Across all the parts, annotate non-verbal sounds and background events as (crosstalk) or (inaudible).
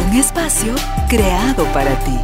Un espacio creado para ti.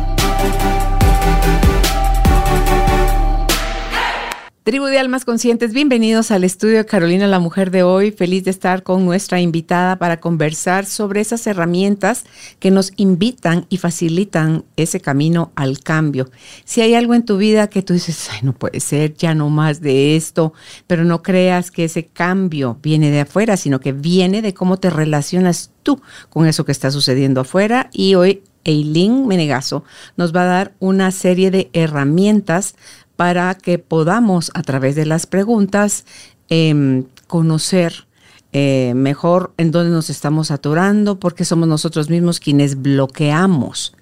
Tribu de Almas Conscientes, bienvenidos al estudio de Carolina la Mujer de hoy. Feliz de estar con nuestra invitada para conversar sobre esas herramientas que nos invitan y facilitan ese camino al cambio. Si hay algo en tu vida que tú dices, ay, no puede ser, ya no más de esto, pero no creas que ese cambio viene de afuera, sino que viene de cómo te relacionas tú con eso que está sucediendo afuera. Y hoy Eileen Menegazo nos va a dar una serie de herramientas para que podamos a través de las preguntas em, conocer eh, mejor en dónde nos estamos atorando, porque somos nosotros mismos quienes bloqueamos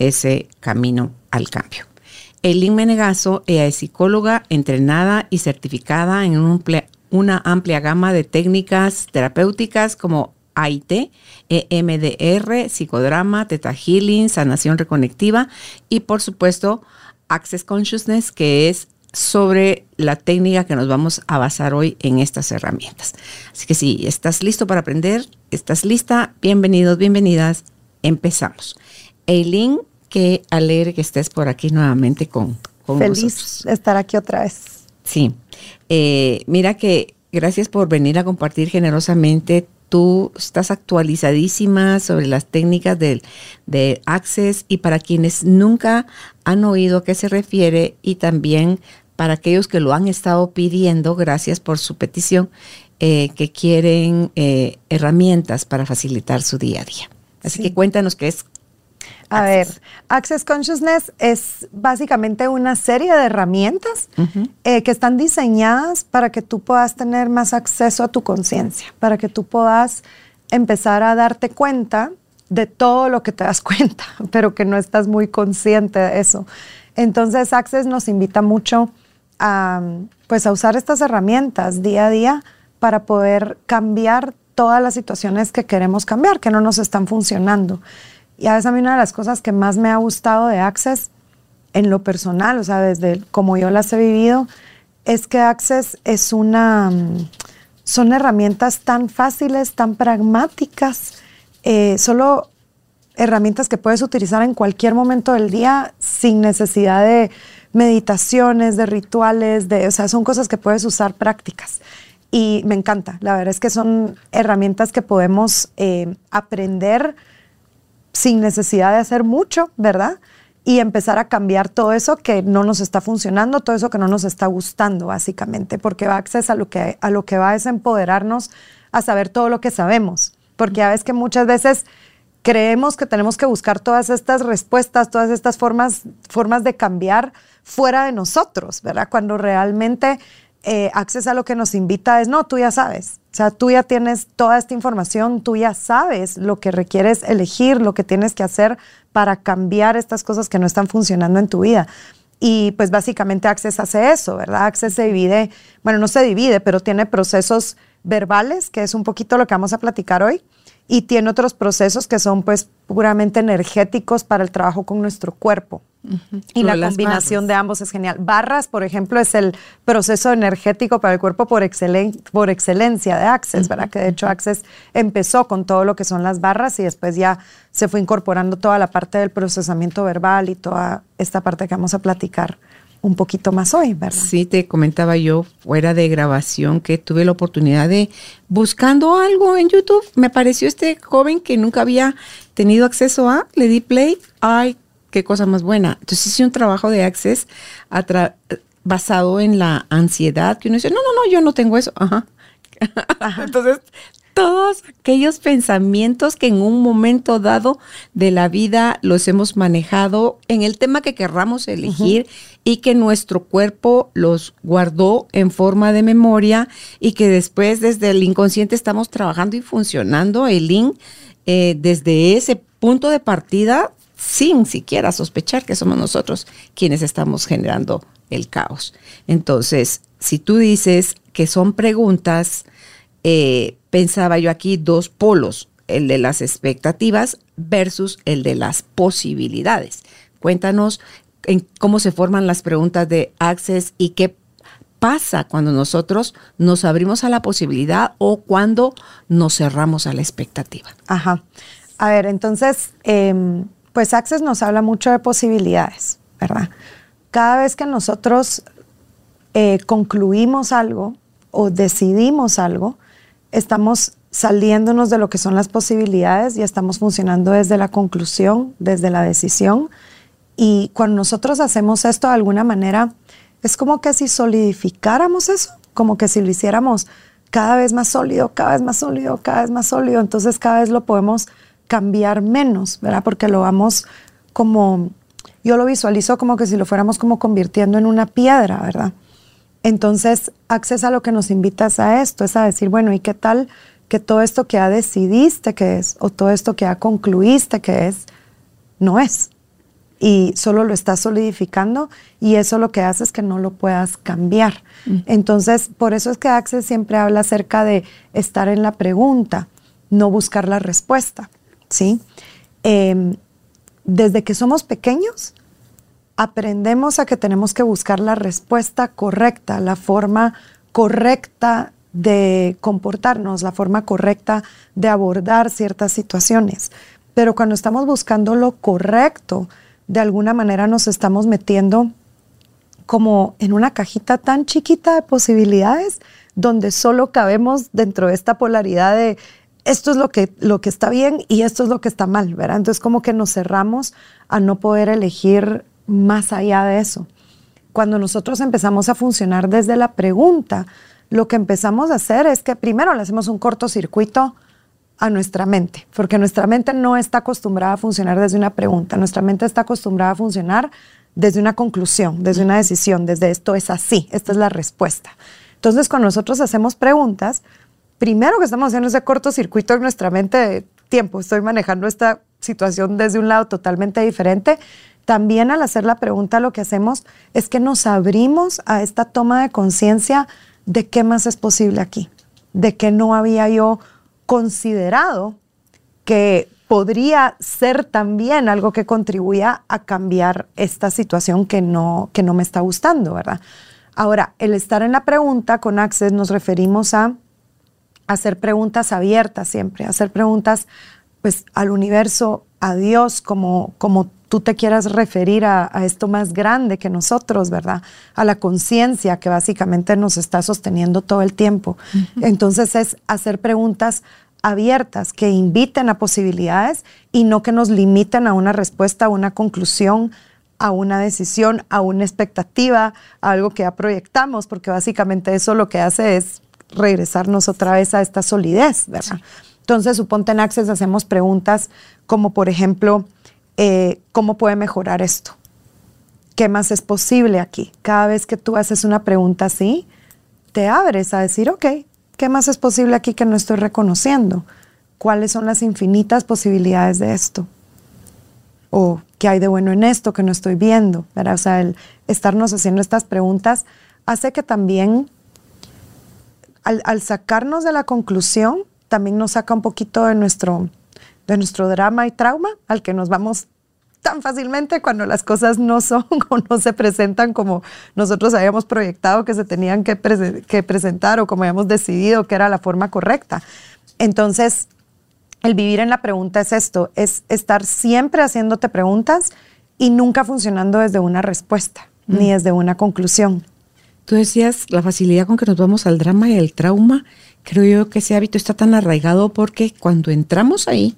ese camino al cambio. Eileen Menegazo ella es psicóloga entrenada y certificada en una amplia gama de técnicas terapéuticas como AIT, EMDR, psicodrama, Teta Healing, sanación reconectiva y por supuesto Access Consciousness, que es sobre la técnica que nos vamos a basar hoy en estas herramientas. Así que si estás listo para aprender, estás lista, bienvenidos, bienvenidas, empezamos. Eileen, qué alegre que estés por aquí nuevamente con, con Feliz de estar aquí otra vez. Sí, eh, mira que gracias por venir a compartir generosamente tú estás actualizadísima sobre las técnicas del, de Access y para quienes nunca han oído a qué se refiere y también para aquellos que lo han estado pidiendo, gracias por su petición, eh, que quieren eh, herramientas para facilitar su día a día. Así que cuéntanos qué es a ver, Access Consciousness es básicamente una serie de herramientas eh, que están diseñadas para que tú puedas tener más acceso a tu conciencia, para que tú puedas empezar a darte cuenta de todo lo que te das (laughs) cuenta, pero que no estás muy consciente de eso. Entonces, Access nos invita mucho a, pues, a usar estas herramientas día a día para poder cambiar todas las situaciones que queremos cambiar, que no nos están funcionando. Y a veces a mí una de las cosas que más me ha gustado de Access en lo personal, o sea, desde como yo las he vivido, es que Access es una, mm, son herramientas tan fáciles, tan pragmáticas, eh, solo herramientas que puedes utilizar en cualquier momento del día sin necesidad de meditaciones, de rituales, de, o sea, son cosas que puedes usar prácticas. Y me encanta, la verdad es que son herramientas que podemos eh, aprender sin necesidad de hacer mucho, ¿verdad? Y empezar a cambiar todo eso que no nos está funcionando, todo eso que no nos está gustando, básicamente, porque va a acceder a lo que, a lo que va es empoderarnos a saber todo lo que sabemos. Porque a veces que muchas veces creemos que tenemos que buscar todas estas respuestas, todas estas formas, formas de cambiar fuera de nosotros, ¿verdad? Cuando realmente eh, Access a lo que nos invita es, no, tú ya sabes, o sea, tú ya tienes toda esta información, tú ya sabes lo que requieres elegir, lo que tienes que hacer para cambiar estas cosas que no están funcionando en tu vida. Y pues básicamente Access hace eso, ¿verdad? Access se divide, bueno, no se divide, pero tiene procesos verbales, que es un poquito lo que vamos a platicar hoy, y tiene otros procesos que son pues puramente energéticos para el trabajo con nuestro cuerpo. Y la combinación de ambos es genial. Barras, por ejemplo, es el proceso energético para el cuerpo por, por excelencia de Access, ¿verdad? Que de hecho Access empezó con todo lo que son las barras y después ya se fue incorporando toda la parte del procesamiento verbal y toda esta parte que vamos a platicar un poquito más hoy, ¿verdad? Sí, te comentaba yo fuera de grabación que tuve la oportunidad de, buscando algo en YouTube, me apareció este joven que nunca había tenido acceso a, le di play, ay, qué cosa más buena. Entonces hice un trabajo de access basado en la ansiedad, que uno dice, no, no, no, yo no tengo eso. Ajá. (laughs) Entonces todos aquellos pensamientos que en un momento dado de la vida los hemos manejado en el tema que querramos elegir y que nuestro cuerpo los guardó en forma de memoria y que después desde el inconsciente estamos trabajando y funcionando el link eh, desde ese punto de partida sin siquiera sospechar que somos nosotros quienes estamos generando el caos. Entonces, si tú dices que son preguntas, eh, pensaba yo aquí dos polos, el de las expectativas versus el de las posibilidades. Cuéntanos en cómo se forman las preguntas de Access y qué pasa cuando nosotros nos abrimos a la posibilidad o cuando nos cerramos a la expectativa. Ajá. A ver, entonces, em, pues Access nos habla mucho de posibilidades, ¿verdad? Cada vez que nosotros eh, concluimos algo o decidimos algo, estamos saliéndonos de lo que son las posibilidades y estamos funcionando desde la conclusión, desde la decisión y cuando nosotros hacemos esto de alguna manera, es como que si solidificáramos eso, como que si lo hiciéramos cada vez más sólido, cada vez más sólido, cada vez más sólido, entonces cada vez lo podemos cambiar menos, ¿verdad? Porque lo vamos como, yo lo visualizo como que si lo fuéramos como convirtiendo en una piedra, ¿verdad? Entonces, Access a lo que nos invitas a esto, es a decir, bueno, ¿y qué tal que todo esto que ya decidiste que es, o todo esto que ya concluiste que es, no es? y solo lo estás solidificando y eso lo que hace es que no lo puedas cambiar. Mm. Entonces, por eso es que Access siempre habla acerca de estar en la pregunta, no buscar la respuesta, ¿sí? Em, desde que somos pequeños, aprendemos a que tenemos que buscar la respuesta correcta, la forma correcta de comportarnos, la forma correcta de abordar ciertas situaciones. Pero cuando estamos buscando lo correcto, de alguna manera nos estamos metiendo como en una cajita tan chiquita de posibilidades donde solo cabemos dentro de esta polaridad de esto es lo que, lo que está bien y esto es lo que está mal, ¿verdad? Entonces como que nos cerramos a no poder elegir más allá de eso. Cuando nosotros empezamos a funcionar desde la pregunta, lo que empezamos a hacer es que primero le hacemos un cortocircuito a nuestra mente, porque nuestra mente no está acostumbrada a funcionar desde una pregunta, nuestra mente está acostumbrada a funcionar desde una conclusión, desde una decisión, desde esto es así, esta es la respuesta. Entonces, cuando nosotros hacemos preguntas, primero que estamos haciendo ese cortocircuito en nuestra mente de tiempo, estoy manejando esta situación desde un lado totalmente diferente. También al hacer la pregunta lo que hacemos es que nos abrimos a esta toma de conciencia de qué más es posible aquí, de qué no había yo considerado que podría ser también algo que contribuya a cambiar esta situación que no, que no me está gustando, ¿verdad? Ahora, el estar en la pregunta con Access nos referimos a hacer preguntas abiertas siempre, hacer preguntas pues al universo, a Dios, como, como tú te quieras referir a, esto más grande que nosotros, ¿verdad? A la conciencia que básicamente nos está sosteniendo todo el tiempo. Entonces es hacer preguntas abiertas que inviten a posibilidades y no que nos limiten a una respuesta, a una conclusión, a una decisión, a una expectativa, a algo que ya proyectamos, porque básicamente eso lo que hace es regresarnos otra vez a esta solidez, ¿verdad? Entonces, suponte en Access hacemos preguntas como, por ejemplo, eh, ¿cómo puede mejorar esto? ¿Qué más es posible aquí? Cada vez que tú haces una pregunta así, te abres a decir, ok, ¿qué más es posible aquí que no estoy reconociendo? ¿Cuáles son las infinitas posibilidades de esto? ¿O qué hay de bueno en esto que no estoy viendo? O sea, el estarnos haciendo estas preguntas hace que también, al sacarnos de la conclusión, también nos saca un poquito de nuestro de nuestro drama y trauma al que nos vamos tan fácilmente cuando las cosas no son (laughs) o no se presentan como nosotros habíamos proyectado que se tenían que, que presentar o como habíamos decidido que era la forma correcta. Entonces, el vivir en la pregunta es esto, es estar siempre haciéndote preguntas y nunca funcionando desde una respuesta ni mm. desde una conclusión. Tú decías la facilidad con que nos vamos al drama y al trauma. Creo yo que ese hábito está tan arraigado porque cuando entramos ahí,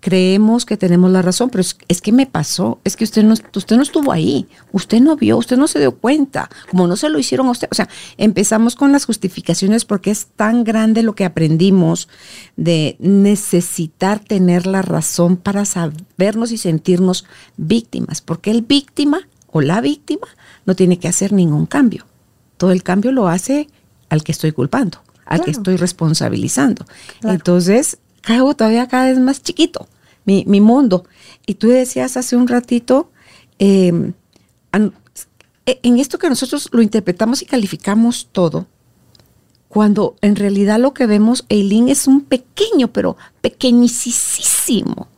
creemos que tenemos la razón, pero es, que me pasó, es que usted no, usted no estuvo ahí, usted no vio, usted no se dio cuenta, como no se lo hicieron a usted. O sea, empezamos con las justificaciones porque es tan grande lo que aprendimos de necesitar tener la razón para sabernos y sentirnos víctimas, porque el víctima o la víctima no tiene que hacer ningún cambio. Todo el cambio lo hace al que estoy culpando, al que estoy responsabilizando. Entonces, cago todavía cada vez más chiquito, mi, mundo. Y tú decías hace un ratito, em, e, en esto que nosotros lo interpretamos y calificamos todo, cuando en realidad lo que vemos, Eileen, es un pequeño, pero pequeñísimo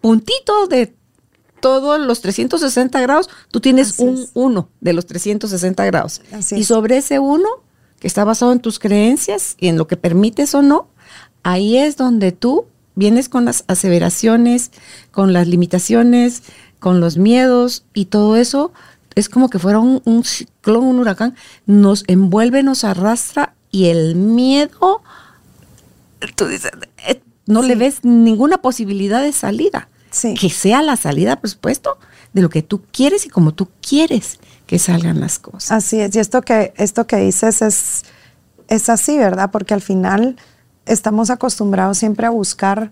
puntito de todos los 360 grados, tú tienes un uno de los 360 grados. y sobre ese uno, que está basado en tus creencias y en lo que permites o no, ahí es donde tú vienes con las aseveraciones, con las limitaciones, con los miedos y todo eso. Es como que fuera un, un ciclón, un huracán, nos envuelve, nos arrastra y el miedo, tú dices, eh, no le ves ninguna posibilidad de salida. Que sea la salida, por supuesto, de lo que tú quieres y como tú quieres que salgan las cosas. Así es, y esto que, esto que dices es, es así, ¿verdad? Porque al final estamos acostumbrados siempre a buscar,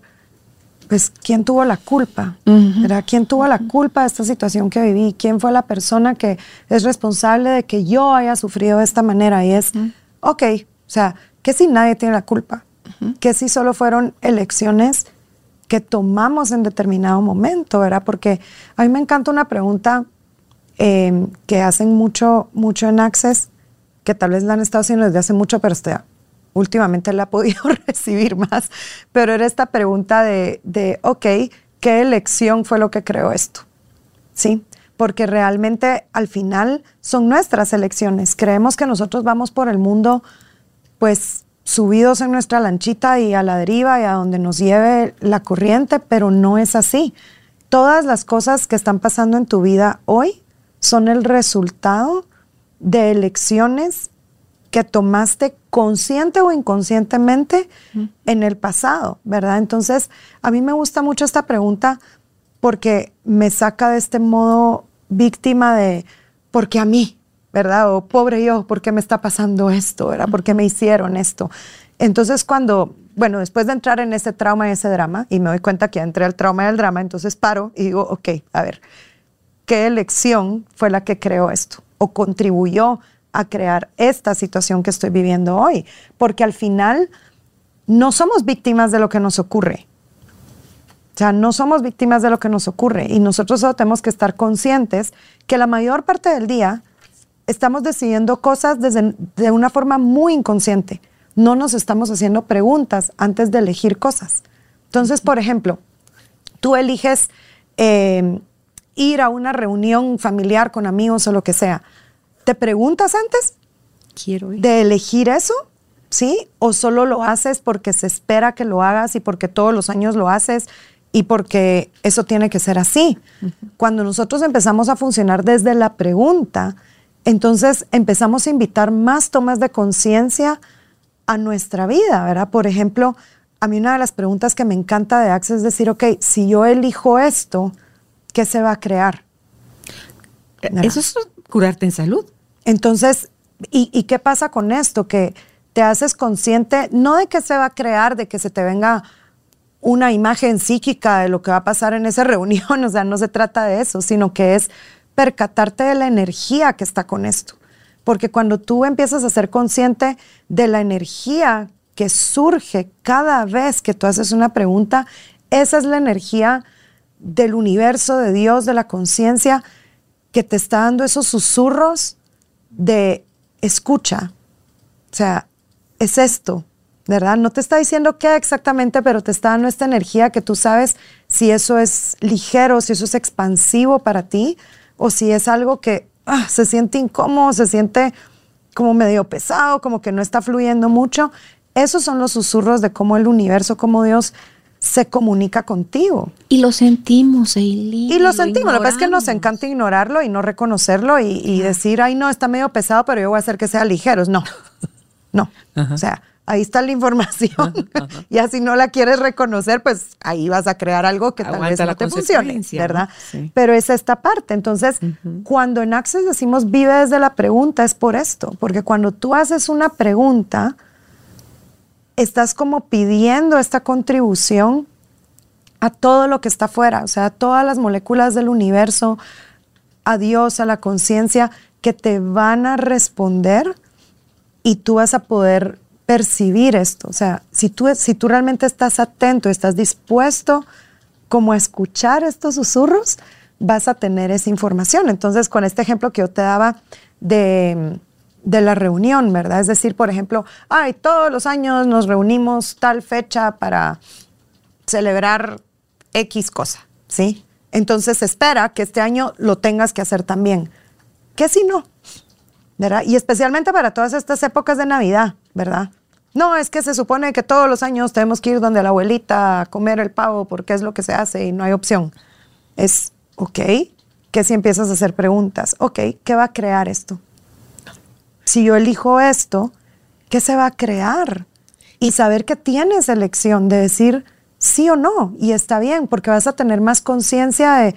pues, quién tuvo la culpa, ¿verdad? ¿Quién tuvo la culpa de esta situación que viví? ¿Quién fue la persona que es responsable de que yo haya sufrido de esta manera? Y es, ok, o sea, que si nadie tiene la culpa, que si solo fueron elecciones que tomamos en determinado momento, ¿verdad? Porque a mí me encanta una pregunta em, que hacen mucho, mucho en Access, que tal vez la han estado haciendo desde hace mucho, pero este, últimamente la he podido (laughs) recibir más. Pero era esta pregunta de, de, ok, ¿qué elección fue lo que creó esto? ¿Sí? Porque realmente al final son nuestras elecciones. Creemos que nosotros vamos por el mundo, pues subidos en nuestra lanchita y a la deriva y a donde nos lleve la corriente, pero no es así. Todas las cosas que están pasando en tu vida hoy son el resultado de elecciones que tomaste consciente o inconscientemente en el pasado, ¿verdad? Entonces, a mí me gusta mucho esta pregunta porque me saca de este modo víctima de, ¿por qué a mí? ¿verdad? O pobre yo, ¿por qué me está pasando esto? ¿verdad? ¿Por qué me hicieron esto? Entonces cuando, bueno, después de entrar en ese trauma y ese drama, y me doy cuenta que entré al trauma y al drama, entonces paro y digo, ok, a ver, ¿qué elección fue la que creó esto? ¿O contribuyó a crear esta situación que estoy viviendo hoy? Porque al final no somos víctimas de lo que nos ocurre. O sea, no somos víctimas de lo que nos ocurre y nosotros solo tenemos que estar conscientes que la mayor parte del día estamos decidiendo cosas desde, de una forma muy inconsciente. No nos estamos haciendo preguntas antes de elegir cosas. Entonces, por ejemplo, tú eliges eh, ir a una reunión familiar con amigos o lo que sea. ¿Te preguntas antes Quiero de elegir eso? ¿Sí? ¿O solo lo haces porque se espera que lo hagas y porque todos los años lo haces y porque eso tiene que ser así? Cuando nosotros empezamos a funcionar desde la pregunta, entonces empezamos a invitar más tomas de conciencia a nuestra vida, ¿verdad? Por ejemplo, a mí una de las preguntas que me encanta de Access es decir, ok, si yo elijo esto, ¿qué se va a crear? Eso es curarte en salud. Entonces, ¿y, qué pasa con esto? Que te haces consciente, no de que se va a crear, de que se te venga una imagen psíquica de lo que va a pasar en esa (laughs) reunión, o sea, no se trata de eso, sino que es percatarte de la energía que está con esto. Porque cuando tú empiezas a ser consciente de la energía que surge cada vez que tú haces una pregunta, esa es la energía del universo, de Dios, de la conciencia, que te está dando esos susurros de escucha. O sea, es esto, ¿verdad? No te está diciendo qué exactamente, pero te está dando esta energía que tú sabes si eso es ligero, si eso es expansivo para ti o si es algo que ah, se siente incómodo, se siente como medio pesado, como que no está fluyendo mucho. Esos son los susurros de cómo el universo, cómo Dios se comunica contigo. Y lo sentimos, Eileen. Y lo sentimos. Lo, que es que nos encanta ignorarlo y no reconocerlo y, decir, ay, no, está medio pesado, pero yo voy a hacer que sea ligero. No, no. O sea, ahí está la información. y así (laughs) no la quieres reconocer, pues ahí vas a crear algo que tal vez no te funcione, ¿verdad? Pero es esta parte. Entonces, cuando en Access decimos vive desde la pregunta, es por esto, porque cuando tú haces una pregunta, estás como pidiendo esta contribución a todo lo que está afuera, o sea, a todas las moléculas del universo, a Dios, a la conciencia, que te van a responder y tú vas a poder percibir esto. O sea, si tú, si tú realmente estás atento, estás dispuesto como a escuchar estos susurros, vas a tener esa información. Entonces, con este ejemplo que yo te daba de, de la reunión, ¿verdad? Es decir, por ejemplo, ay, todos los años nos reunimos tal fecha para celebrar X cosa, ¿sí? Entonces espera que este año lo tengas que hacer también. ¿Qué si no? ¿Verdad? Y especialmente para todas estas épocas de Navidad, ¿verdad? No, es que se supone que todos los años tenemos que ir donde la abuelita a comer el pavo porque es lo que se hace y no hay opción. Es, ok, que si empiezas a hacer preguntas, ok, ¿qué va a crear esto? Si yo elijo esto, ¿qué se va a crear? Y saber que tienes elección de decir, sí o no. Y está bien, porque vas a tener más conciencia de,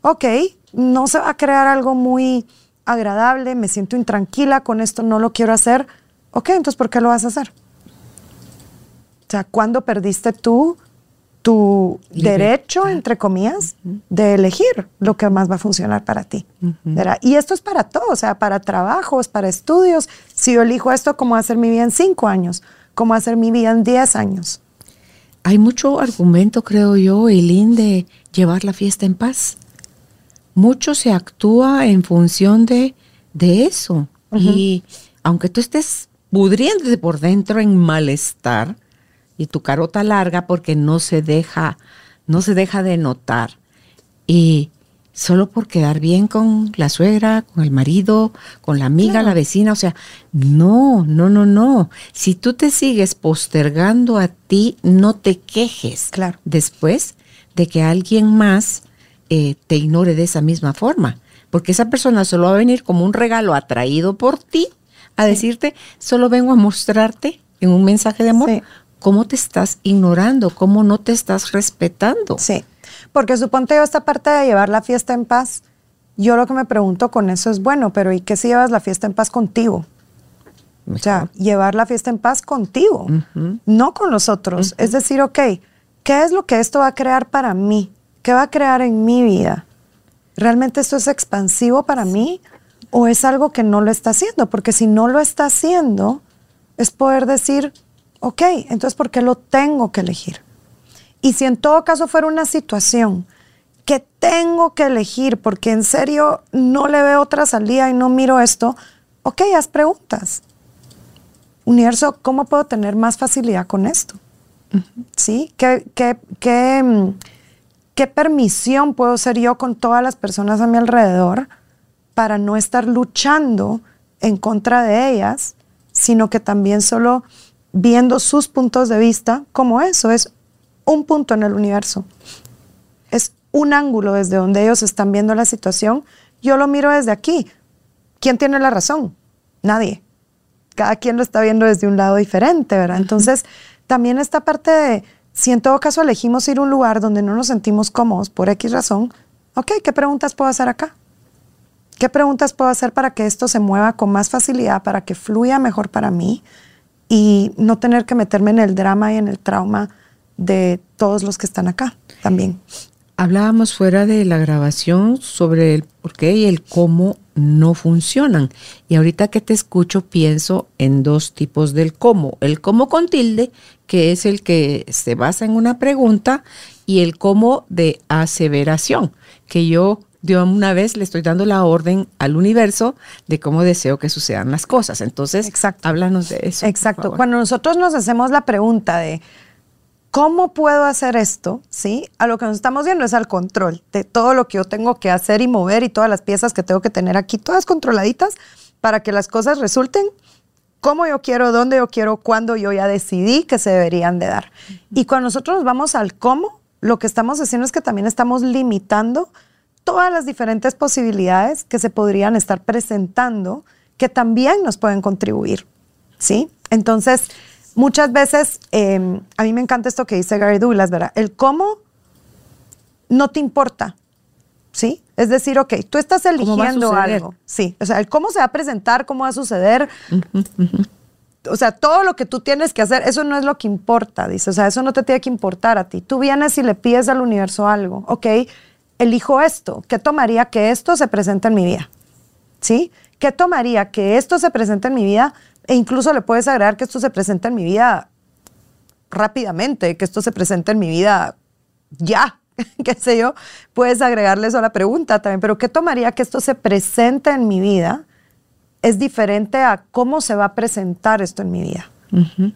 ok, no se va a crear algo muy agradable, me siento intranquila con esto, no lo quiero hacer. Ok, entonces, ¿por qué lo vas a hacer? O sea, ¿cuándo perdiste tú tu derecho, entre comillas, de elegir lo que más va a funcionar para ti? Y esto es para todo, o sea, para trabajos, para estudios. Si yo elijo esto, ¿cómo hacer mi vida en cinco años? ¿Cómo hacer mi vida en diez años? hay mucho argumento, creo yo, Eileen, de llevar la fiesta en paz. Mucho se actúa en función de, de eso. Y aunque tú estés pudriéndote por dentro en malestar y tu carota larga porque no se deja, no se deja de notar. Y solo por quedar bien con la suegra, con el marido, con la amiga, la vecina. O sea, no, no, no, no. Si tú te sigues postergando a ti, no te quejes. Claro. Después de que alguien más eh, te ignore de esa misma forma. Porque esa persona solo va a venir como un regalo atraído por ti a decirte, solo vengo a mostrarte en un mensaje de amor cómo te estás ignorando, cómo no te estás respetando. Sí. Porque suponte yo esta parte de llevar la fiesta en paz, yo lo que me pregunto con eso es, bueno, pero ¿y qué si llevas la fiesta en paz contigo? O sea, llevar la fiesta en paz contigo, no con los otros. Es decir, ok, ¿qué es lo que esto va a crear para mí? ¿Qué va a crear en mi vida? ¿Realmente esto es expansivo para mí o es algo que no lo está haciendo? Porque si no lo está haciendo, es poder decir, ok, entonces ¿por qué lo tengo que elegir? Y si en todo caso fuera una situación que tengo que elegir porque en serio no le veo otra salida y no miro esto, ok, haz preguntas. Universo, ¿cómo puedo tener más facilidad con esto? ¿Sí? ¿Qué, qué, qué, mm, ¿Qué permisión puedo ser yo con todas las personas a mi alrededor para no estar luchando en contra de ellas, sino que también solo viendo sus puntos de vista como eso, es un punto en el universo. Es un ángulo desde donde ellos están viendo la situación. Yo lo miro desde aquí. ¿Quién tiene la razón? Nadie. Cada quien lo está viendo desde un lado diferente, ¿verdad? Entonces, también esta parte de, si en todo caso elegimos ir a un lugar donde no nos sentimos cómodos por X razón, ok, ¿qué preguntas puedo hacer acá? ¿Qué preguntas puedo hacer para que esto se mueva con más facilidad, para que fluya mejor para mí y no tener que meterme en el drama y en el trauma de todos los que están acá también. Hablábamos fuera de la grabación sobre el por qué y el cómo no funcionan. Y ahorita que te escucho pienso en dos tipos del cómo. El cómo con tilde, que es el que se basa en una pregunta, y el cómo de aseveración, que yo de una vez le estoy dando la orden al universo de cómo deseo que sucedan las cosas. Entonces, Exacto. háblanos de eso. Exacto. Cuando nosotros nos hacemos la pregunta de ¿Cómo puedo hacer esto? ¿Sí? A lo que nos estamos viendo es al control de todo lo que yo tengo que hacer y mover y todas las piezas que tengo que tener aquí, todas controladitas para que las cosas resulten como yo quiero, dónde yo quiero, cuándo yo ya decidí que se deberían de dar. Y cuando nosotros nos vamos al cómo, lo que estamos haciendo es que también estamos limitando todas las diferentes posibilidades que se podrían estar presentando que también nos pueden contribuir. ¿Sí? Entonces, muchas veces, em, a mí me encanta esto que dice Gary Douglas, ¿verdad? El cómo no te importa, ¿sí? Es decir, ok, tú estás eligiendo algo, sí, o sea, el cómo se va a presentar, cómo va a suceder, o sea, todo lo que tú tienes que hacer, eso no es lo que importa, dice, o sea, eso no te tiene que importar a ti. Tú vienes y le pides al universo algo, ok, elijo esto, ¿qué tomaría que esto se presente en mi vida? ¿Sí? ¿Qué tomaría que esto se presente en mi vida? E incluso le puedes agregar que esto se presente en mi vida rápidamente, que esto se presente en mi vida ya, (laughs) qué sé yo. Puedes agregarle eso a la pregunta también, pero ¿qué tomaría que esto se presente en mi vida? Es diferente a cómo se va a presentar esto en mi vida.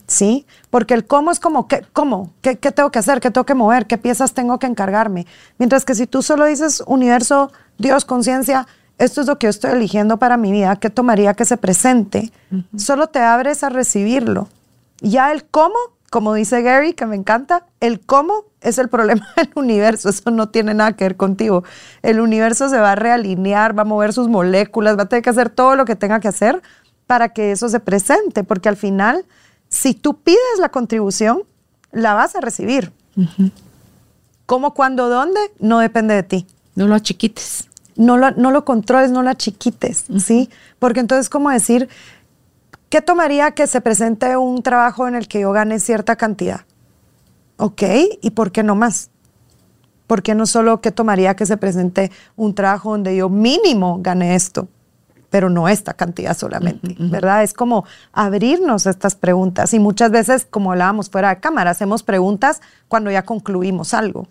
¿Sí? Porque el cómo es como, ¿qué, ¿cómo? ¿Qué, ¿Qué tengo que hacer? ¿Qué tengo que mover? ¿Qué piezas tengo que encargarme? Mientras que si tú solo dices universo, Dios, conciencia, esto es lo que yo estoy eligiendo para mi vida, ¿qué tomaría que se presente? Solo te abres a recibirlo. Ya el cómo, como dice Gary, que me encanta, el cómo es el problema (laughs) del universo, eso no tiene nada que ver contigo. El universo se va a realinear, va a mover sus moléculas, va a tener que hacer todo lo que tenga que hacer para que eso se presente, porque al final si tú pides la contribución, la vas a recibir. ¿Cómo, cuándo, dónde? No depende de ti. No lo achiquites. No lo, no lo controles, no lo achiquites, ¿sí? Porque entonces, ¿cómo decir, ¿qué tomaría que se presente un trabajo en el que yo gane cierta cantidad? Ok, ¿y por qué no más? ¿Por qué no solo qué tomaría que se presente un trabajo donde yo mínimo gane esto? Pero no esta cantidad solamente, ¿verdad? Es como abrirnos a estas preguntas y muchas veces, como hablábamos fuera de cámara, hacemos preguntas cuando ya concluimos algo,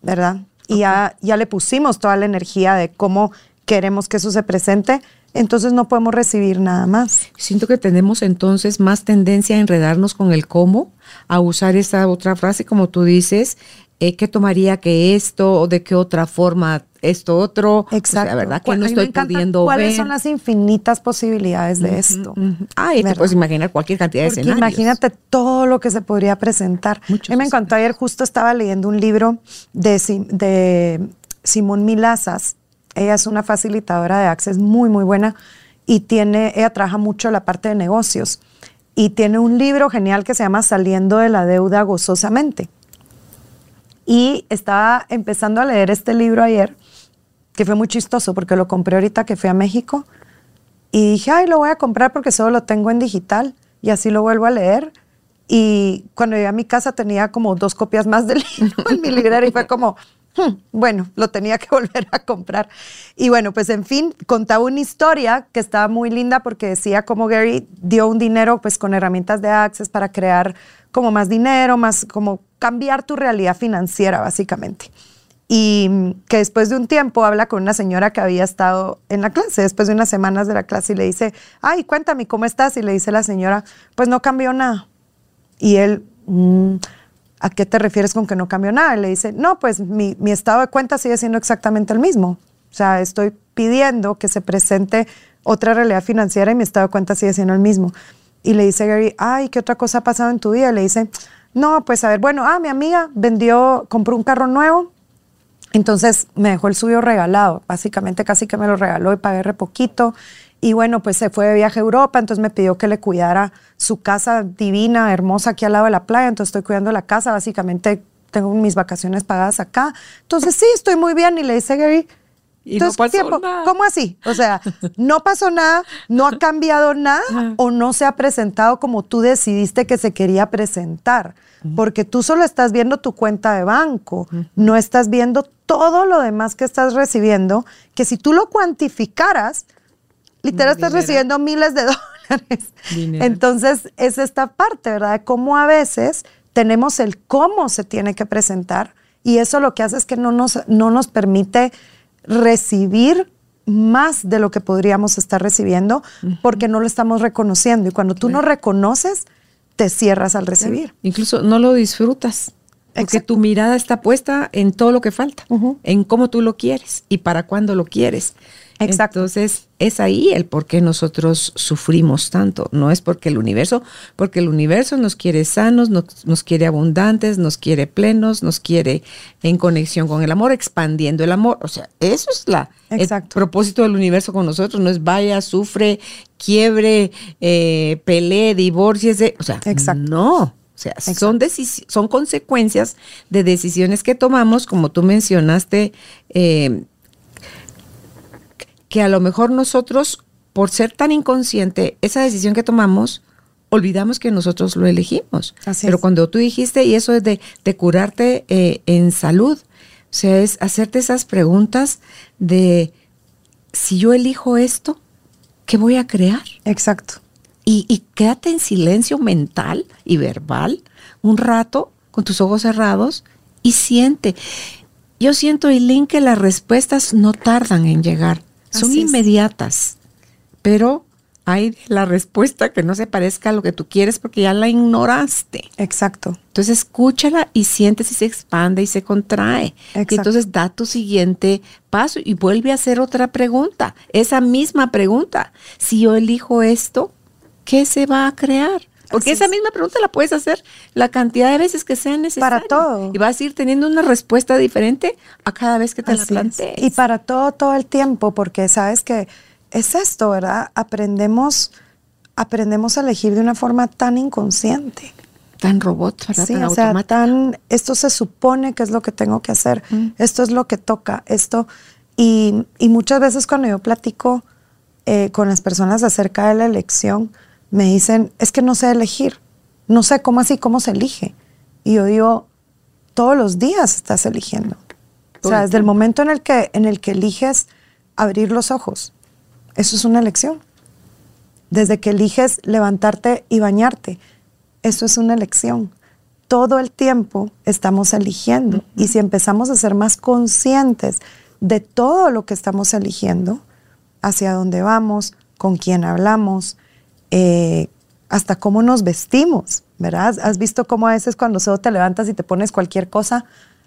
¿verdad? Y ya, ya le pusimos toda la energía de cómo queremos que eso se presente, entonces no podemos recibir nada más. Siento que tenemos entonces más tendencia a enredarnos con el cómo, a usar esa otra frase, como tú dices, eh, ¿qué tomaría que esto o de qué otra forma esto otro? Exacto. O ¿verdad? Que no estoy pudiendo ¿Cuáles son las infinitas posibilidades de esto? Ah, y te puedes imaginar cualquier cantidad de escenarios. Imagínate todo lo que se podría presentar. a mí me encantó ayer, justo estaba leyendo un libro de, de Simón Milazas. Ella es una facilitadora de Access muy, muy buena y tiene, ella trabaja mucho la parte de negocios y tiene un libro genial que se llama Saliendo de la deuda gozosamente. Y estaba empezando a leer este libro ayer, que fue muy chistoso porque lo compré ahorita que fui a México. Y dije, ay, lo voy a comprar porque solo lo tengo en digital. Y así lo vuelvo a leer. Y cuando llegué a mi casa tenía como dos copias más del (laughs) libro en mi librería y fue como, hmm, bueno, lo tenía que (laughs) volver a comprar. Y bueno, pues en fin, contaba una historia que estaba muy linda porque decía cómo Gary dio un dinero pues con herramientas de Access para crear como más dinero, más como cambiar tu realidad financiera, básicamente. Y que después de un tiempo habla con una señora que había estado en la clase, después de unas semanas de la clase, y le dice, ay, cuéntame, ¿cómo estás? Y le dice la señora, pues no cambió nada. Y él, mm, ¿a qué te refieres con que no cambió nada? Le dice, no, pues mi, mi estado de cuenta sigue siendo exactamente el mismo. O sea, estoy pidiendo que se presente otra realidad financiera y mi estado de cuenta sigue siendo el mismo. Y le dice Gary, ay, ¿qué otra cosa ha pasado en tu vida? Y le dice, no, pues a ver, bueno, ah, mi amiga vendió, compró un carro nuevo, entonces me dejó el suyo regalado, básicamente casi que me lo regaló y pagué re poquito. Y bueno, pues se fue de viaje a Europa, entonces me pidió que le cuidara su casa divina, hermosa aquí al lado de la playa, entonces estoy cuidando la casa, básicamente tengo mis vacaciones pagadas acá. Entonces sí, estoy muy bien. Y le dice Gary, y no pasó nada. ¿Cómo así? O sea, no pasó nada, no ha cambiado nada o no se ha presentado como tú decidiste que se quería presentar. Porque tú solo estás viendo tu cuenta de banco, no estás viendo todo lo demás que estás recibiendo, que si tú lo cuantificaras, literal estás recibiendo miles de (laughs) dólares. Entonces, es esta parte, ¿verdad? De cómo a veces tenemos el cómo se tiene que presentar y eso lo que hace es que no nos, no nos permite recibir más de lo que podríamos estar recibiendo porque no lo estamos reconociendo. Y cuando tú no reconoces, te cierras al recibir. Incluso no lo disfrutas. Porque tu mirada está puesta en todo lo que falta, en cómo tú lo quieres y para cuándo lo quieres. Exacto. Entonces, es ahí el por qué nosotros sufrimos tanto. No es porque el universo, porque el universo nos quiere sanos, nos, quiere abundantes, nos quiere plenos, nos quiere en conexión con el amor, expandiendo el amor. O sea, eso es la, el propósito del universo con nosotros. No es vaya, sufre, quiebre, eh, pelee, divorcie. O sea, no. O sea, son, son consecuencias de decisiones que tomamos, como tú mencionaste, eh, que a lo mejor nosotros, por ser tan inconsciente, esa decisión que tomamos, olvidamos que nosotros lo elegimos. Pero cuando tú dijiste, y eso es de, curarte eh, en salud, O sea, es hacerte esas preguntas de si yo elijo esto, ¿qué voy a crear? Exacto. Y, y quédate en silencio mental y verbal un rato con tus ojos cerrados y siente. Yo siento, Eileen, que las respuestas no tardan en llegar, son Así inmediatas, pero hay la respuesta que no se parezca a lo que tú quieres porque ya la ignoraste. Exacto. Entonces escúchala y siente si se expande y se contrae. Y Exacto. entonces da tu siguiente paso y vuelve a hacer otra pregunta, esa misma pregunta. Si yo elijo esto, ¿qué se va a crear? Porque Así esa es. misma pregunta la puedes hacer la cantidad de veces que sea necesaria. Para todo. Y vas a ir teniendo una respuesta diferente a cada vez que te la es. plantees. Y para todo, todo el tiempo, porque sabes que es esto, ¿verdad? Aprendemos, aprendemos a elegir de una forma tan inconsciente. Tan robot, ¿verdad? Sí, Tan o sea, automática. tan, esto se supone que es lo que tengo que hacer, esto es lo que toca, esto. Y, y muchas veces cuando yo platico eh, con las personas acerca de la elección, me dicen, es que no sé elegir, no sé cómo así, cómo se elige. Y yo digo, todos los días estás eligiendo. O sea, desde el momento en el que, en el que eliges abrir los ojos, eso es una elección. Desde que eliges levantarte y bañarte, eso es una elección. Todo el tiempo estamos eligiendo y si empezamos a ser más conscientes de todo lo que estamos eligiendo, hacia dónde vamos, con quién hablamos, eh, hasta cómo nos vestimos, ¿verdad? ¿Has visto cómo a veces cuando solo te levantas y te pones cualquier cosa,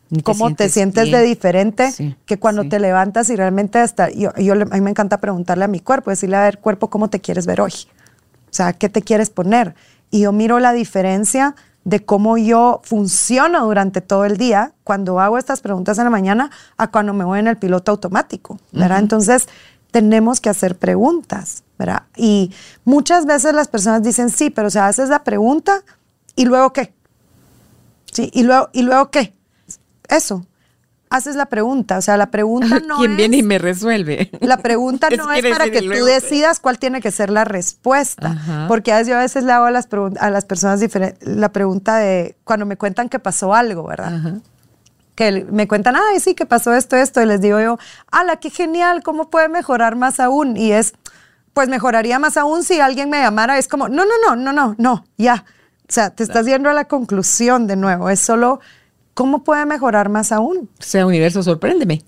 te cómo te sientes bien. de diferente Sí, que cuando sí. te levantas y realmente hasta, yo, yo a mí me encanta preguntarle a mi cuerpo, decirle, a ver, cuerpo, ¿cómo te quieres ver hoy? O sea, ¿qué te quieres poner? Y yo miro la diferencia de cómo yo funciono durante todo el día cuando hago estas preguntas en la mañana a cuando me voy en el piloto automático, ¿verdad? Entonces, tenemos que hacer preguntas, ¿verdad? Y muchas veces las personas dicen, sí, pero o sea, haces la pregunta y luego qué? Sí, y luego, ¿y luego qué? Eso. Haces la pregunta, o sea, la pregunta (laughs) no ¿Quién es... viene y me resuelve? (laughs) La pregunta (laughs) no es para que tú decidas cuál tiene que ser la respuesta. Ajá. Porque a veces, yo a veces le hago a las, a las personas la pregunta de cuando me cuentan que pasó algo, ¿verdad? Ajá. Que me cuentan, ay, sí, que pasó esto, esto. Y les digo yo, ala, qué genial, ¿cómo puede mejorar más aún? Y es, pues mejoraría más aún si alguien me llamara. Es como, no, no, no, no, no, no, ya. O sea, te estás yendo a la conclusión de nuevo. Es solo, ¿cómo puede mejorar más aún? O sea, universo, sorpréndeme.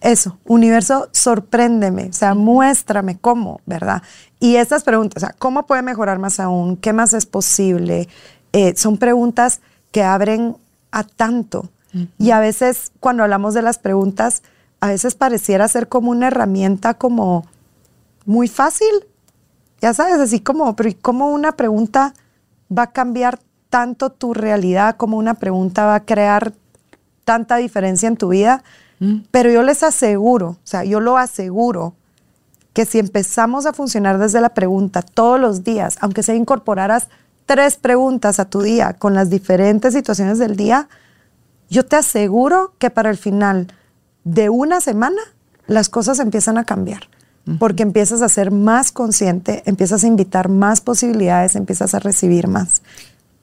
Eso, universo, sorpréndeme, o sea, muéstrame cómo, ¿verdad? Y estas preguntas, o sea, ¿cómo puede mejorar más aún? ¿Qué más es posible? Eh, son preguntas que abren a tanto. Y a veces, cuando hablamos de las preguntas, a veces pareciera ser como una herramienta como muy fácil. Ya sabes, así como, pero ¿y cómo una pregunta va a cambiar tanto tu realidad? ¿Cómo una pregunta va a crear tanta diferencia en tu vida? Pero yo les aseguro, o sea, yo lo aseguro, que si empezamos a funcionar desde la pregunta todos los días, aunque sea incorporaras tres preguntas a tu día con las diferentes situaciones del día, yo te aseguro que para el final de una semana las cosas empiezan a cambiar. Porque empiezas a ser más consciente, empiezas a invitar más posibilidades, empiezas a recibir más.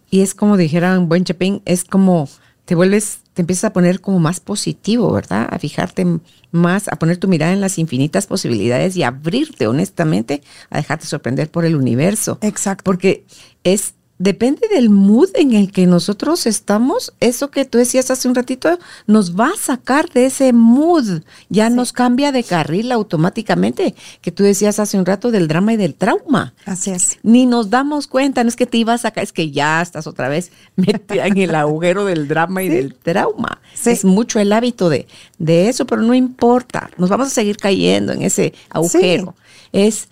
Y es como dijera un buen Chapín, es como te vuelves, te empiezas a poner como más positivo, ¿verdad? A fijarte más, a poner tu mirada en las infinitas posibilidades y abrirte honestamente a dejarte sorprender por el universo. Exacto. Porque es, depende del mood en el que nosotros estamos, eso que tú decías hace un ratito, nos va a sacar de ese mood, ya nos cambia de carril automáticamente, que tú decías hace un rato del drama y del trauma Así es. ni nos damos cuenta, no es que te ibas acá, es que ya estás otra vez (laughs) metida en el agujero del drama y del trauma. Sí. Es mucho el hábito de, de eso, pero no importa, nos vamos a seguir cayendo en ese agujero. Es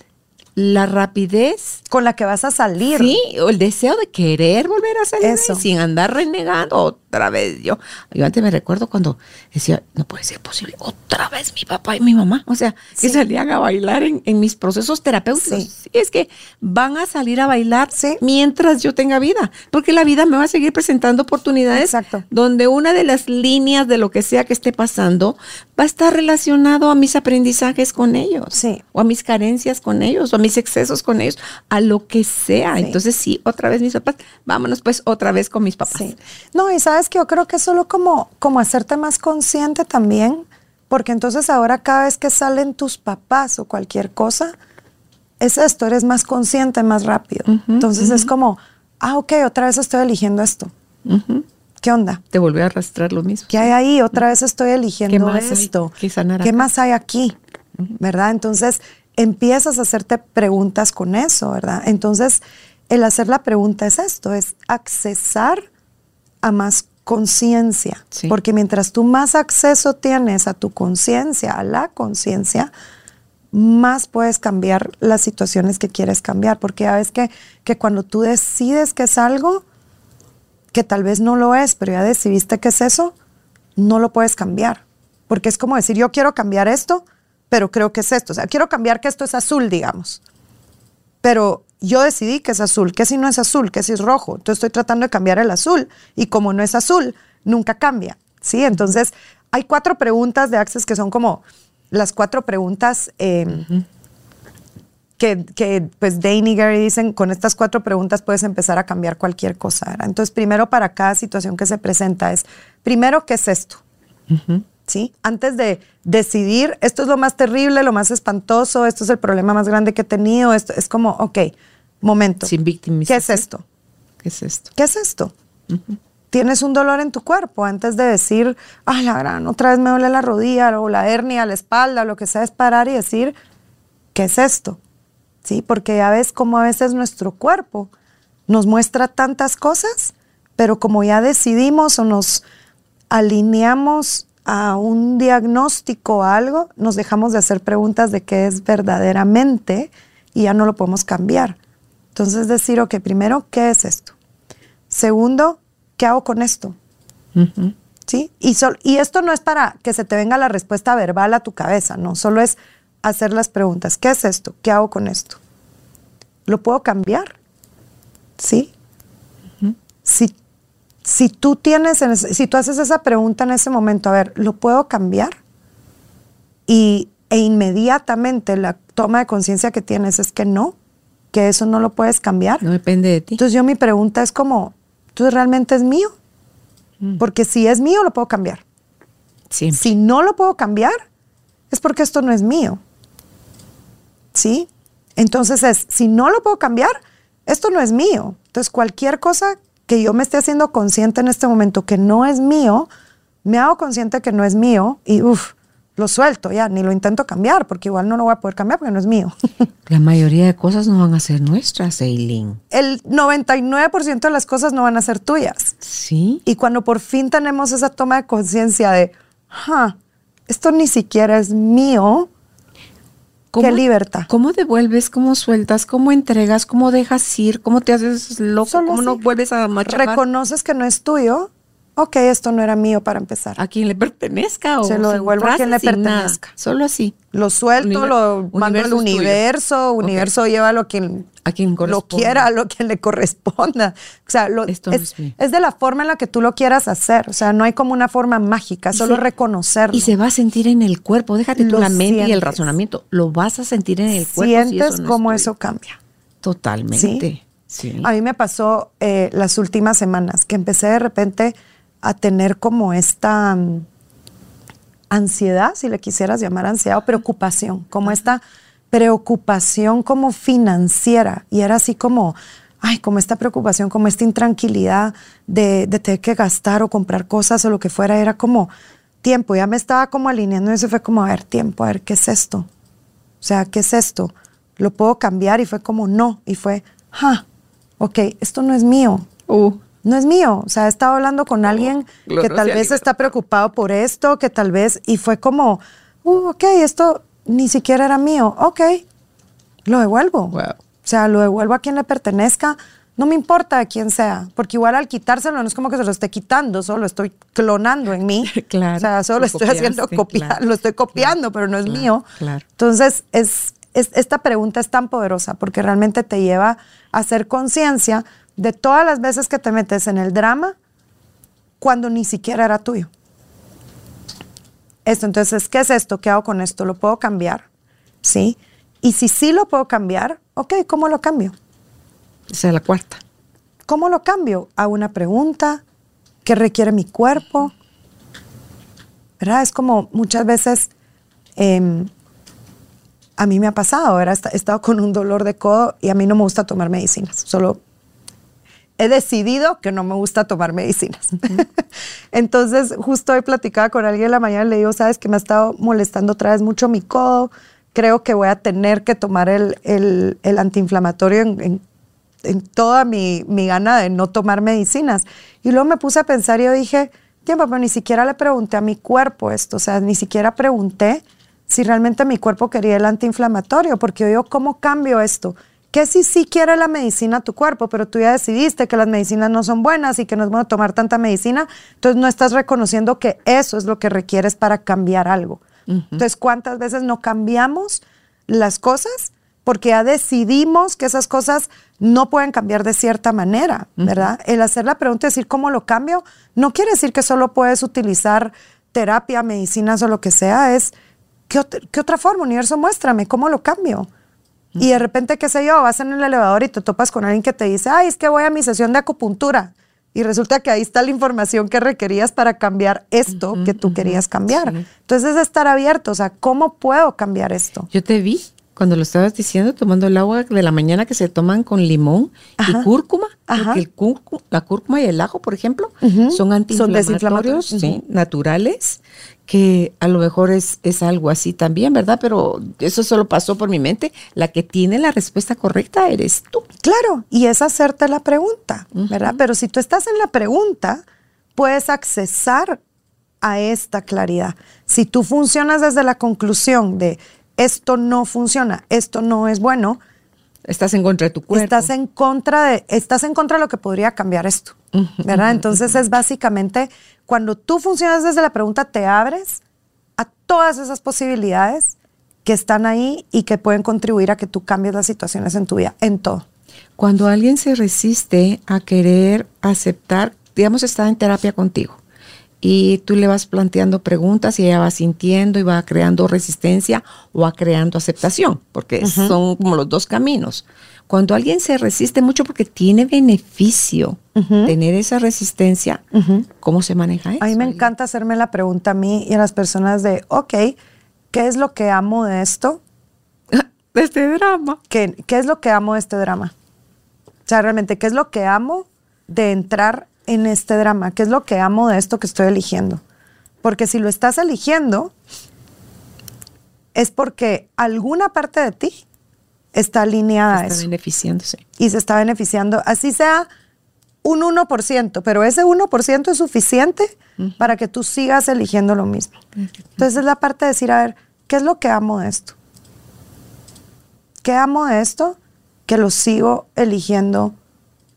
la rapidez, Con la que vas a salir. sí, o el deseo de querer volver a salir Eso. sin andar renegando otra vez. Yo, yo antes me recuerdo cuando decía, no puede ser posible, otra vez mi papá y mi mamá. O sea, que salían a bailar en, en mis procesos terapéuticos. Sí. Sí, es que van a salir a bailar Sí. mientras yo tenga vida, porque la vida me va a seguir presentando oportunidades Exacto. donde una de las líneas de lo que sea que esté pasando va a estar relacionado a mis aprendizajes con ellos, Sí. o a mis carencias con ellos, o a mis excesos con ellos, a lo que sea. Entonces sí, otra vez mis papás, vámonos pues otra vez con mis papás. Sí. No, y sabes sabes que yo creo que es solo como, como hacerte más consciente también, porque entonces ahora cada vez que salen tus papás o cualquier cosa, es esto, eres más consciente más rápido. entonces es como, ah, ok, otra vez estoy eligiendo esto. ¿Qué onda? Te volvió a arrastrar lo mismo. ¿Qué hay ahí? Otra vez estoy eligiendo ¿Qué más esto. Hay que ¿Qué más hay aquí? ¿Verdad? Entonces empiezas a hacerte preguntas con eso, ¿verdad? Entonces el hacer la pregunta es esto, es accesar a más conciencia. Porque mientras tú más acceso tienes a tu conciencia, a la conciencia, más puedes cambiar las situaciones que quieres cambiar. Porque ya ves que, que cuando tú decides que es algo, que tal vez no lo es, pero ya decidiste que es eso, no lo puedes cambiar. Porque es como decir, yo quiero cambiar esto, pero creo que es esto. O sea, quiero cambiar que esto es azul, digamos. Pero yo decidí que es azul. ¿Qué si no es azul? ¿Qué si es rojo? Entonces estoy tratando de cambiar el azul. Y como no es azul, nunca cambia. ¿Sí? Entonces, hay cuatro preguntas de Access que son como las cuatro preguntas eh, que, que, pues Dane y Gary dicen, con estas cuatro preguntas puedes empezar a cambiar cualquier cosa. Entonces, primero para cada situación que se presenta es, primero, ¿qué es esto? ¿Sí? Antes de decidir, esto es lo más terrible, lo más espantoso, esto es el problema más grande que he tenido, esto es como, ok, momento. Sin ¿Qué es esto? ¿Qué es esto? ¿Qué es esto? Tienes un dolor en tu cuerpo antes de decir, ah, la gran, otra vez me duele la rodilla o la hernia, la espalda, lo que sea, es parar y decir, ¿qué es esto? ¿sí? Porque ya ves cómo a veces nuestro cuerpo nos muestra tantas cosas, pero como ya decidimos o nos alineamos a un diagnóstico o algo, nos dejamos de hacer preguntas de qué es verdaderamente y ya no lo podemos cambiar. Entonces decir, ok, primero, ¿qué es esto? Segundo, ¿qué hago con esto? ¿Sí? Y, y esto no es para que se te venga la respuesta verbal a tu cabeza, no, solo es hacer las preguntas. ¿Qué es esto? ¿Qué hago con esto? ¿Lo puedo cambiar? ¿Sí? si, si tú tienes, si tú haces esa pregunta en ese momento, a ver, ¿lo puedo cambiar? Y, e inmediatamente la toma de conciencia que tienes es que no, que eso no lo puedes cambiar. No depende de ti. Entonces yo mi pregunta es como, ¿tú realmente es mío? Mm. Porque si es mío, lo puedo cambiar. Si no lo puedo cambiar, es porque esto no es mío. ¿sí? Entonces es, si no lo puedo cambiar, esto no es mío. Entonces cualquier cosa que yo me esté haciendo consciente en este momento que no es mío, me hago consciente que no es mío y uff, lo suelto ya, ni lo intento cambiar, porque igual no lo voy a poder cambiar porque no es mío. (laughs) La mayoría de cosas no van a ser nuestras, Eileen. El 99% de las cosas no van a ser tuyas. Sí. Y cuando por fin tenemos esa toma de conciencia de, ah, esto ni siquiera es mío, ¿Qué libertad? ¿Cómo devuelves? ¿Cómo sueltas? ¿Cómo entregas? ¿Cómo dejas ir? ¿Cómo te haces loco? ¿Cómo no vuelves a machacar? Reconoces que no es tuyo. Ok, esto no era mío para empezar. ¿A quien le pertenezca? O Se lo devuelvo a quien le pertenezca. Solo así. Lo suelto, lo mando al universo. Universo lleva lo que a quien lo quiera, a lo que le corresponda. O sea, es, de la forma en la que tú lo quieras hacer. O sea, no hay como una forma mágica, solo reconocerlo. Y se va a sentir en el cuerpo. Déjate tú la mente y el razonamiento. Lo vas a sentir en el cuerpo. Sientes cómo eso cambia. Totalmente. A mí me pasó eh, las últimas semanas que empecé de repente a tener como esta mm, ansiedad, si le quisieras llamar ansiedad o preocupación, como esta preocupación como financiera y era así como, ay, como esta preocupación, como esta intranquilidad de, tener que gastar o comprar cosas o lo que fuera, era como tiempo, ya me estaba como alineando y eso fue como, a ver, tiempo, a ver, ¿qué es esto? O sea, ¿qué es esto? ¿Lo puedo cambiar? Y fue como, no, y fue, ah, ok, esto no es mío. Uh. No es mío. O sea, he estado hablando con alguien que tal vez está preocupado por esto, que tal vez, y fue como, uh, ok, esto ni siquiera era mío. Ok, lo devuelvo. O sea, lo devuelvo a quien le pertenezca. No me importa a quién sea, porque igual al quitárselo no es como que se lo esté quitando, solo lo estoy clonando en mí. (laughs) claro. O sea, solo lo estoy haciendo copiar, lo estoy copiando, pero no es mío. Claro. Entonces, es, esta pregunta es tan poderosa porque realmente te lleva a hacer conciencia de todas las veces que te metes en el drama cuando ni siquiera era tuyo esto. Entonces, ¿qué es esto? ¿Qué hago con esto? ¿Lo puedo cambiar? ¿Sí? Y si sí lo puedo cambiar, ok, ¿cómo lo cambio? Esa es la cuarta. ¿Cómo lo cambio? A una pregunta. ¿Qué requiere mi cuerpo? ¿Verdad? Es como muchas veces, em, a mí me ha pasado, ¿verdad? He estado con un dolor de codo y a mí no me gusta tomar medicinas, solo he decidido que no me gusta tomar medicinas. (laughs) Entonces, justo hoy platicaba con alguien en la mañana y le digo, sabes que me ha estado molestando otra vez mucho mi codo, creo que voy a tener que tomar el, el, antiinflamatorio en, en, toda mi, mi, gana de no tomar medicinas. Y luego me puse a pensar y yo dije, tiempo, pero ni siquiera le pregunté a mi cuerpo esto, o sea, ni siquiera pregunté si realmente mi cuerpo quería el antiinflamatorio, porque yo ¿cómo cambio esto? Que si sí quiere la medicina a tu cuerpo, pero tú ya decidiste que las medicinas no son buenas y que no es bueno tomar tanta medicina, entonces no estás reconociendo que eso es lo que requieres para cambiar algo. Entonces, ¿cuántas veces no cambiamos las cosas? Porque ya decidimos que esas cosas no pueden cambiar de cierta manera, ¿verdad? El hacer la pregunta y decir cómo lo cambio, no quiere decir que solo puedes utilizar terapia, medicinas o lo que sea, es ¿qué, qué otra forma, universo? Muéstrame, ¿cómo lo cambio? Y de repente, qué sé yo, vas en el elevador y te topas con alguien que te dice, ay, es que voy a mi sesión de acupuntura. Y resulta que ahí está la información que requerías para cambiar esto que tú querías cambiar. Entonces es estar abierto, o sea, ¿cómo puedo cambiar esto? Yo te vi cuando lo estabas diciendo, tomando el agua de la mañana que se toman con limón y cúrcuma, porque el la cúrcuma y el ajo, por ejemplo, son antiinflamatorios naturales, que a lo mejor es, es algo así también, ¿verdad? Pero eso solo pasó por mi mente. La que tiene la respuesta correcta eres tú. Claro, y es hacerte la pregunta, ¿verdad? Pero si tú estás en la pregunta, puedes accesar a esta claridad. Si tú funcionas desde la conclusión de esto no funciona, esto no es bueno. Estás en contra de tu cuerpo. Estás en contra de, estás en contra de lo que podría cambiar esto, ¿verdad? Entonces es básicamente cuando tú funcionas desde la pregunta, te abres a todas esas posibilidades que están ahí y que pueden contribuir a que tú cambies las situaciones en tu vida, en todo. Cuando alguien se resiste a querer aceptar, digamos, está en terapia contigo y tú le vas planteando preguntas y ella va sintiendo y va creando resistencia o va creando aceptación, porque son como los dos caminos. Cuando alguien se resiste mucho porque tiene beneficio tener esa resistencia, ¿cómo se maneja eso? A mí me encanta hacerme la pregunta a mí y a las personas de, ok, ¿qué es lo que amo de esto? (laughs) De este drama. ¿Qué, ¿Qué es lo que amo de este drama? O sea, realmente, ¿qué es lo que amo de entrar en este drama? ¿Qué es lo que amo de esto que estoy eligiendo? Porque si lo estás eligiendo, es porque alguna parte de ti está alineada a eso. Está beneficiándose. Y se está beneficiando, así sea un 1%, pero ese 1% es suficiente para que tú sigas eligiendo lo mismo. Entonces es la parte de decir, a ver, ¿qué es lo que amo de esto? ¿Qué amo de esto? Que lo sigo eligiendo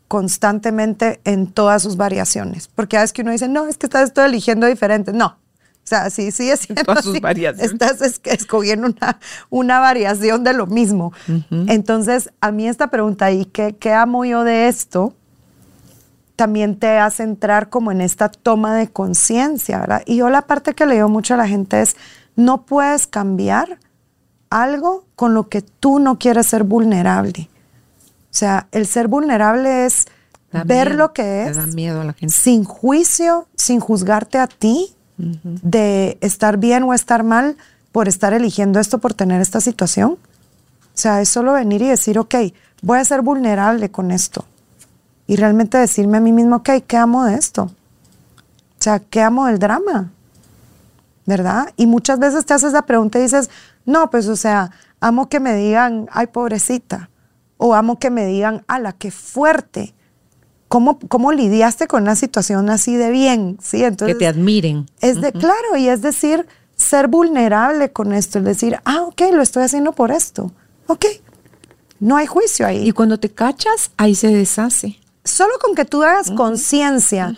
constantemente en todas sus variaciones. Porque a veces que uno dice, no, es que estás estoy eligiendo diferente. No. O sea, sí, sí es todas sus variaciones. Estás escogiendo una, una variación de lo mismo. Entonces, a mí esta pregunta, ¿y qué, qué amo yo de esto? También te hace entrar como en esta toma de conciencia, ¿verdad? Y yo la parte que le digo mucho a la gente es, no puedes cambiar algo con lo que tú no quieres ser vulnerable. O sea, el ser vulnerable es ver lo que es. Sin juicio, sin juzgarte a ti de estar bien o estar mal por estar eligiendo esto, por tener esta situación. O sea, es solo venir y decir, ok, voy a ser vulnerable con esto. Y realmente decirme a mí mismo, ok, ¿qué amo de esto? O sea, ¿qué amo del drama? ¿Verdad? Y muchas veces te haces la pregunta y dices, no, pues, o sea, amo que me digan, ay, pobrecita o amo que me digan, ala, qué fuerte. ¿Cómo, ¿Cómo lidiaste con una situación así de bien? ¿Sí? Entonces, que te admiren. Es de, Claro, y es decir, ser vulnerable con esto, es decir, ah, ok, lo estoy haciendo por esto. Ok, no hay juicio ahí. Y cuando te cachas, ahí se deshace. Solo con que tú hagas conciencia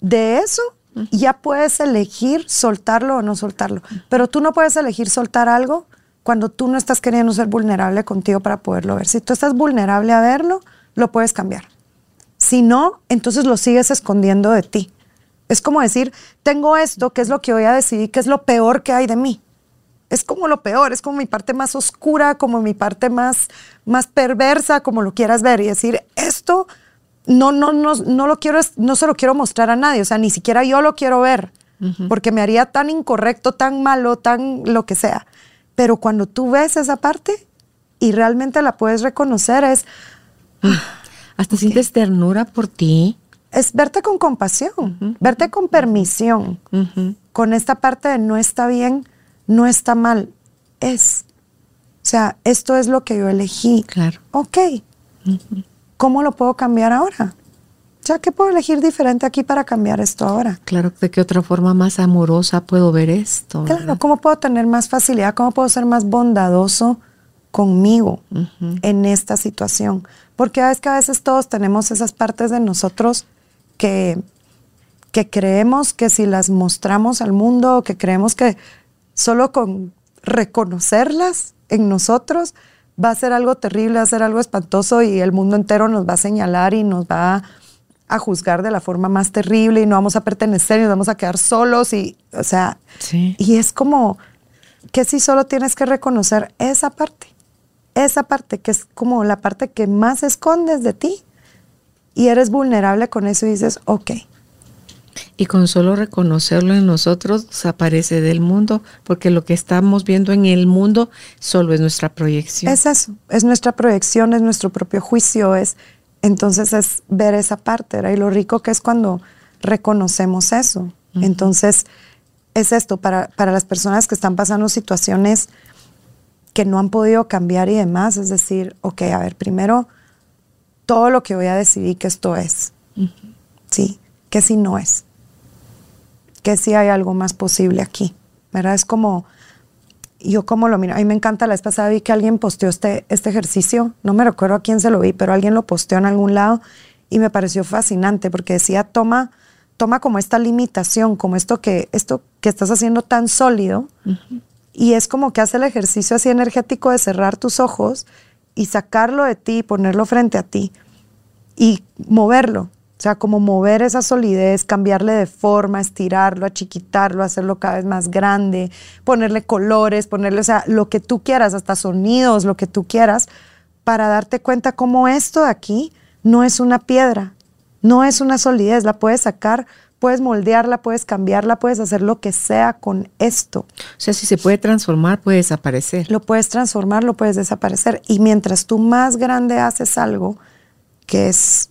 de eso, ya puedes elegir soltarlo o no soltarlo. Pero tú no puedes elegir soltar algo cuando tú no estás queriendo ser vulnerable contigo para poderlo ver. Si tú estás vulnerable a verlo, lo puedes cambiar. Si no, entonces lo sigues escondiendo de ti. Es como decir, tengo esto, ¿qué es lo que voy a decidir? ¿Qué es lo peor que hay de mí? Es como lo peor, es como mi parte más oscura, como mi parte más, más perversa, como lo quieras ver. Y decir, esto no, no, no, no lo quiero, no se lo quiero mostrar a nadie, o sea, ni siquiera yo lo quiero ver, porque me haría tan incorrecto, tan malo, tan lo que sea. Pero cuando tú ves esa parte y realmente la puedes reconocer, es... Hasta sientes ternura por ti. Es verte con compasión, verte con permisión, con esta parte de no está bien, no está mal, es. O sea, esto es lo que yo elegí. Claro. Ok. ¿Cómo lo puedo cambiar ahora? Ya que puedo elegir diferente aquí para cambiar esto ahora. Claro, ¿de qué otra forma más amorosa puedo ver esto? Claro, ¿cómo puedo tener más facilidad? ¿Cómo puedo ser más bondadoso conmigo en esta situación? Porque es que a veces todos tenemos esas partes de nosotros que, que creemos que si las mostramos al mundo, que creemos que solo con reconocerlas en nosotros va a ser algo terrible, va a ser algo espantoso y el mundo entero nos va a señalar y nos va a, juzgar de la forma más terrible y no vamos a pertenecer y nos vamos a quedar solos y, o sea, y es como que si solo tienes que reconocer esa parte, esa parte que es como la parte que más escondes de ti y eres vulnerable con eso y dices, ok, y con solo reconocerlo en nosotros desaparece del mundo, porque lo que estamos viendo en el mundo solo es nuestra proyección. Es eso, es nuestra proyección, es nuestro propio juicio, es entonces es ver esa parte, ¿verdad? Y lo rico que es cuando reconocemos eso. Entonces, es esto, para, para las personas que están pasando situaciones que no han podido cambiar y demás, es decir, ok, a ver, primero, todo lo que voy a decidir que esto es, ¿sí? Que si no es que sí hay algo más posible aquí, ¿verdad? Es como, yo como lo miro, a mí me encanta, la vez pasada vi que alguien posteó este, este ejercicio, no me recuerdo a quién se lo vi, pero alguien lo posteó en algún lado y me pareció fascinante porque decía, toma, toma como esta limitación, como esto que, esto que estás haciendo tan sólido y es como que hace el ejercicio así energético de cerrar tus ojos y sacarlo de ti, ponerlo frente a ti y moverlo. O sea, como mover esa solidez, cambiarle de forma, estirarlo, achiquitarlo, hacerlo cada vez más grande, ponerle colores, ponerle, o sea, lo que tú quieras, hasta sonidos, lo que tú quieras, para darte cuenta cómo esto de aquí no es una piedra, no es una solidez, la puedes sacar, puedes moldearla, puedes cambiarla, puedes hacer lo que sea con esto. O sea, si se puede transformar, puede desaparecer. Lo puedes transformar, lo puedes desaparecer. Y mientras tú más grande haces algo que es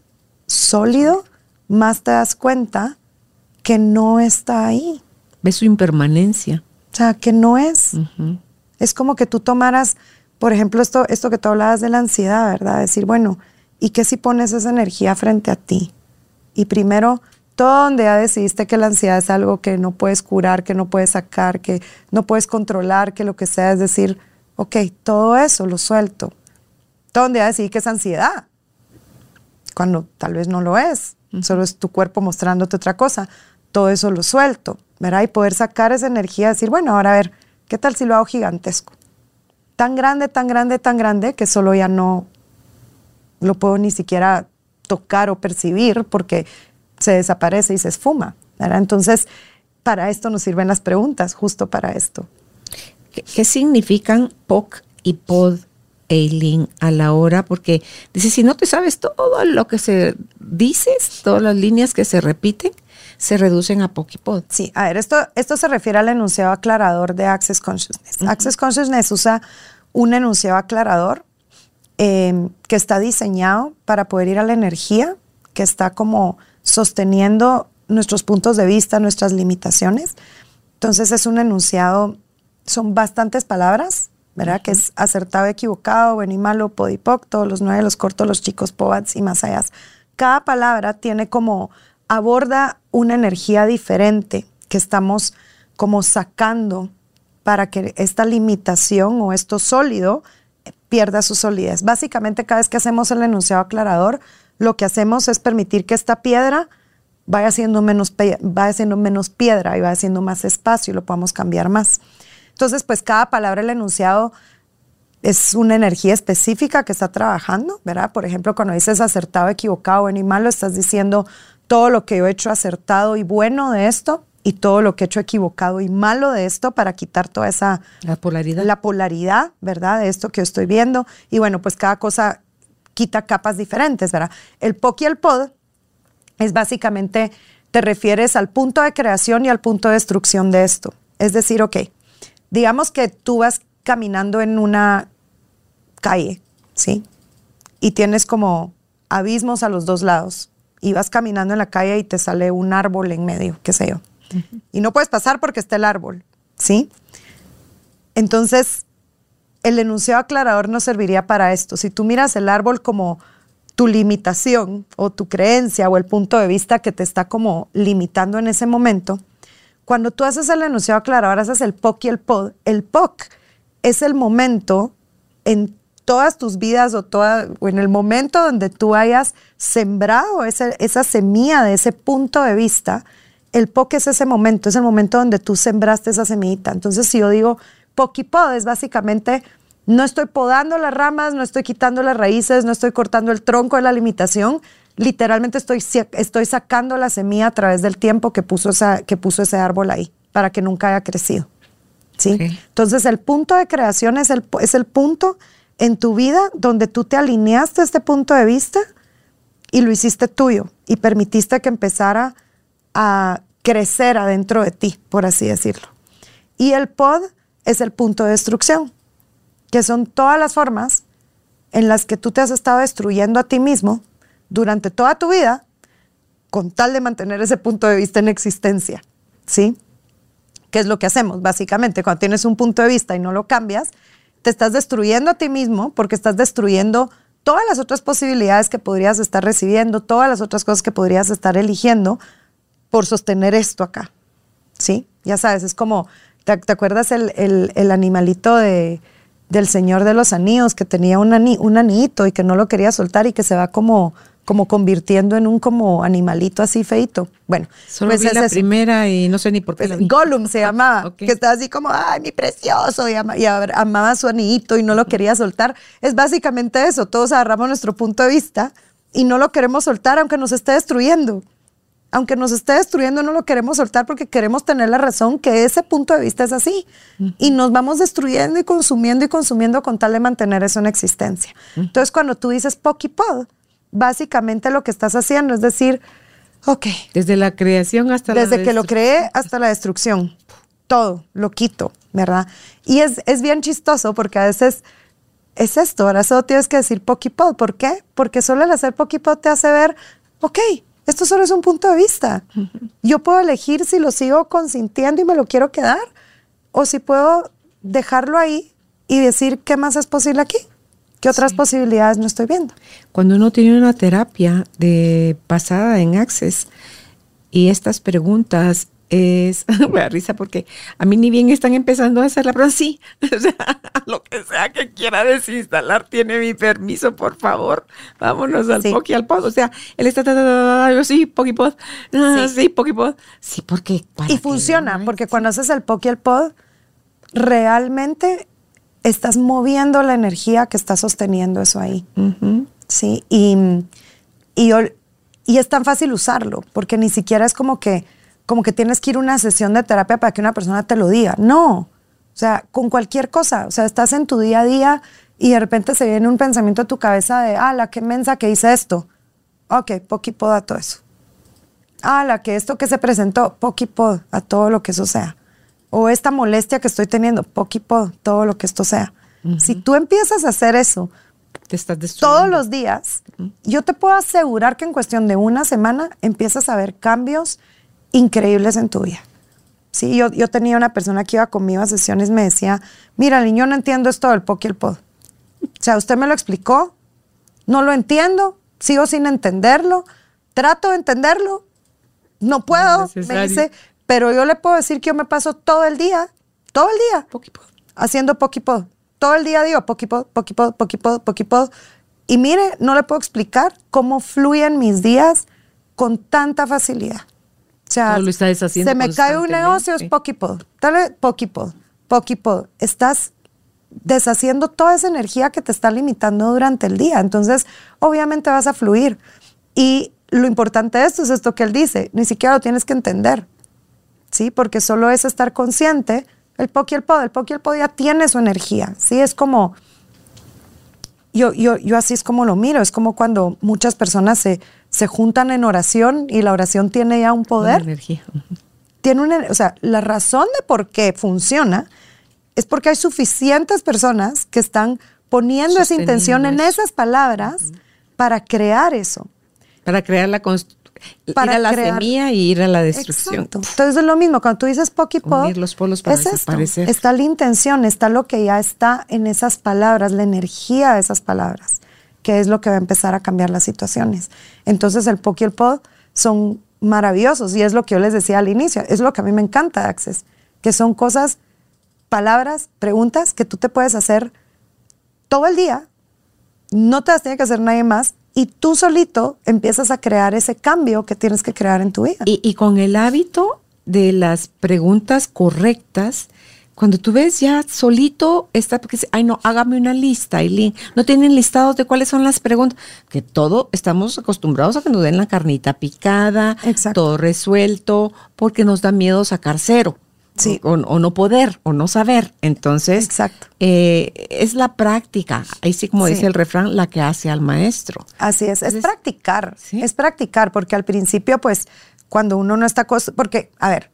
sólido, más te das cuenta que no está ahí. Ves su impermanencia. O sea, que no es. Es como que tú tomaras, por ejemplo, esto, esto que tú hablabas de la ansiedad, ¿verdad? Decir, bueno, ¿y qué si pones esa energía frente a ti? Y primero, todo donde ya decidiste que la ansiedad es algo que no puedes curar, que no puedes sacar, que no puedes controlar, que lo que sea, es decir, ok, todo eso lo suelto. Todo donde ya decidí que es ansiedad cuando tal vez no lo es, solo es tu cuerpo mostrándote otra cosa. Todo eso lo suelto, ¿verdad? Y poder sacar esa energía, decir, bueno, ahora a ver, ¿qué tal si lo hago gigantesco? Tan grande, tan grande, tan grande que solo ya no lo puedo ni siquiera tocar o percibir porque se desaparece y se esfuma, ¿verdad? Entonces, para esto nos sirven las preguntas, justo para esto. ¿Qué, qué significan POC y POD Eileen a la hora, porque dice, si no te sabes todo lo que se dice, todas las líneas que se repiten, se reducen a Pokipod. Sí, a ver, esto, esto se refiere al enunciado aclarador de Access Consciousness. Access Consciousness usa un enunciado aclarador em, que está diseñado para poder ir a la energía, que está como sosteniendo nuestros puntos de vista, nuestras limitaciones. Entonces es un enunciado, son bastantes palabras, ¿verdad? Que es acertado, equivocado, bueno y malo, podipoc, todos los nueve, los cortos, los chicos, pobats y más allá. Cada palabra tiene como, aborda una energía diferente que estamos como sacando para que esta limitación o esto sólido pierda su solidez. Básicamente, cada vez que hacemos el enunciado aclarador, lo que hacemos es permitir que esta piedra vaya siendo menos, vaya siendo menos piedra y vaya siendo más espacio y lo podamos cambiar más. Entonces, pues cada palabra del enunciado es una energía específica que está trabajando, ¿verdad? Por ejemplo, cuando dices acertado, equivocado, bueno y malo, estás diciendo todo lo que yo he hecho acertado y bueno de esto y todo lo que he hecho equivocado y malo de esto para quitar toda esa... La polaridad. La polaridad, ¿verdad? De esto que estoy viendo. Y bueno, pues cada cosa quita capas diferentes, ¿verdad? El POC y el POD es básicamente, te refieres al punto de creación y al punto de destrucción de esto. Es decir, ok, digamos que tú vas caminando en una calle, ¿sí? Y tienes como abismos a los dos lados. Y vas caminando en la calle y te sale un árbol en medio, qué sé yo. Y no puedes pasar porque está el árbol, ¿sí? Entonces, el enunciado aclarador no serviría para esto. Si tú miras el árbol como tu limitación o tu creencia o el punto de vista que te está como limitando en ese momento, cuando tú haces el enunciado aclarador, haces el POC y el POD. El POC es el momento en todas tus vidas o, toda, o en el momento donde tú hayas sembrado esa semilla de ese punto de vista, el POC es ese momento, es el momento donde tú sembraste esa semillita. Entonces, si yo digo POC y POD, es básicamente no estoy podando las ramas, no estoy quitando las raíces, no estoy cortando el tronco de la limitación. Literalmente estoy, estoy sacando la semilla a través del tiempo que puso, esa, que puso ese árbol ahí para que nunca haya crecido. ¿sí? Entonces el punto de creación es el, es el punto en tu vida donde tú te alineaste a este punto de vista y lo hiciste tuyo y permitiste que empezara a crecer adentro de ti, por así decirlo. Y el pod es el punto de destrucción que son todas las formas en las que tú te has estado destruyendo a ti mismo durante toda tu vida con tal de mantener ese punto de vista en existencia, ¿sí? ¿Qué es lo que hacemos? Básicamente, cuando tienes un punto de vista y no lo cambias, te estás destruyendo a ti mismo porque estás destruyendo todas las otras posibilidades que podrías estar recibiendo, todas las otras cosas que podrías estar eligiendo por sostener esto acá, ¿sí? Ya sabes, es como, ¿te, acuerdas el, el animalito de, del Señor de los Anillos, que tenía un, un anito y que no lo quería soltar y que se va como, como convirtiendo en un como animalito así feito. Bueno, solo pues vi la primera y no sé ni por qué. Pues Gollum se llamaba, que estaba así como, ay, mi precioso, y, amaba su anillito y no lo quería soltar. Es básicamente eso, todos agarramos nuestro punto de vista y no lo queremos soltar aunque nos esté destruyendo aunque nos esté destruyendo, no lo queremos soltar porque queremos tener la razón que ese punto de vista es así. Y nos vamos destruyendo y consumiendo y consumiendo con tal de mantener eso en existencia. Entonces, cuando tú dices Pokipod, básicamente lo que estás haciendo es decir, ok. Desde la creación hasta Desde que lo creé hasta la destrucción. Todo, lo quito, ¿verdad? Y es, es bien chistoso porque a veces es esto, ahora solo tienes que decir Pokipod. ¿Por qué? Porque solo el hacer Pokipod te hace ver, ok, esto solo es un punto de vista. Yo puedo elegir si lo sigo consintiendo y me lo quiero quedar o si puedo dejarlo ahí y decir qué más es posible aquí. ¿Qué otras posibilidades no estoy viendo? Cuando uno tiene una terapia de pasada en Access y estas preguntas es, (laughs) me da risa porque a mí ni bien están empezando a hacer la prueba, sí, (laughs) o sea, (laughs) lo que sea que quiera desinstalar tiene mi permiso, por favor, vámonos al sí. al Pod, o sea, él está, yo sí, Pokipod, ah, sí, Pokipod, sí, porque... Y funciona, porque cuando haces el Poki al Pod, realmente estás moviendo la energía que está sosteniendo eso ahí, sí, y, y, y es tan fácil usarlo, porque ni siquiera es como que como que tienes que ir a una sesión de terapia para que una persona te lo diga. No. O sea, con cualquier cosa. O sea, estás en tu día a día y de repente se viene un pensamiento a tu cabeza de, ah, la que mensa que hice esto. Ok, poquipod a todo eso. Ah, la que esto que se presentó, poquipod a todo lo que eso sea. O esta molestia que estoy teniendo, poquipod, todo lo que esto sea. Si tú empiezas a hacer eso te estás todos los días, yo te puedo asegurar que en cuestión de una semana empiezas a ver cambios increíbles en tu vida. Sí, yo, yo tenía una persona que iba conmigo a sesiones y me decía, mira, niño, no entiendo esto del POC y el POD. O sea, usted me lo explicó, no lo entiendo, sigo sin entenderlo, trato de entenderlo, no puedo, me dice, pero yo le puedo decir que yo me paso todo el día, todo el día, haciendo POC y POD. Todo el día digo POC y POD, POC y mire, no le puedo explicar cómo fluyen mis días con tanta facilidad. O sea, se me cae un negocio, es Pokipod. Dale Pokipod, Pokipod. Estás deshaciendo toda esa energía que te está limitando durante el día. Entonces, obviamente vas a fluir. Y lo importante de esto es esto que él dice, ni siquiera lo tienes que entender. ¿Sí? Porque solo es estar consciente. El Poki el Pod, el Poki el Pod ya tiene su energía. ¿Sí? Es como yo, yo, yo así es como lo miro, es como cuando muchas personas se, se juntan en oración y la oración tiene ya un poder. Una energía. Tiene una, o sea, la razón de por qué funciona es porque hay suficientes personas que están poniendo esa intención en esas palabras para crear eso. Para crear la Para ir a la crear- semilla y ir a la destrucción. Exacto. Entonces es lo mismo, cuando tú dices Pocky Pop, Unir los polos para es esto. desaparecer. Está la intención, está lo que ya está en esas palabras, la energía de esas palabras, que es lo que va a empezar a cambiar las situaciones. Entonces el Pocky y el Pod son maravillosos y es lo que yo les decía al inicio, es lo que a mí me encanta de Access, que son cosas, palabras, preguntas que tú te puedes hacer todo el día, no te las tiene que hacer nadie más y tú solito empiezas a crear ese cambio que tienes que crear en tu vida. Y, y con el hábito de las preguntas correctas, cuando tú ves ya solito, está porque dice, ay no, hágame una lista, Aileen. No tienen listados de cuáles son las preguntas. Que todo estamos acostumbrados a que nos den la carnita picada, Exacto. todo resuelto, porque nos da miedo sacar cero. Sí. O, o no poder, o no saber. Entonces, Exacto. eh, es la práctica, ahí sí como Sí. dice el refrán, la que hace al maestro. Así es, es practicar, sí. es practicar, porque al principio, pues, cuando uno no está, acos- porque, a ver,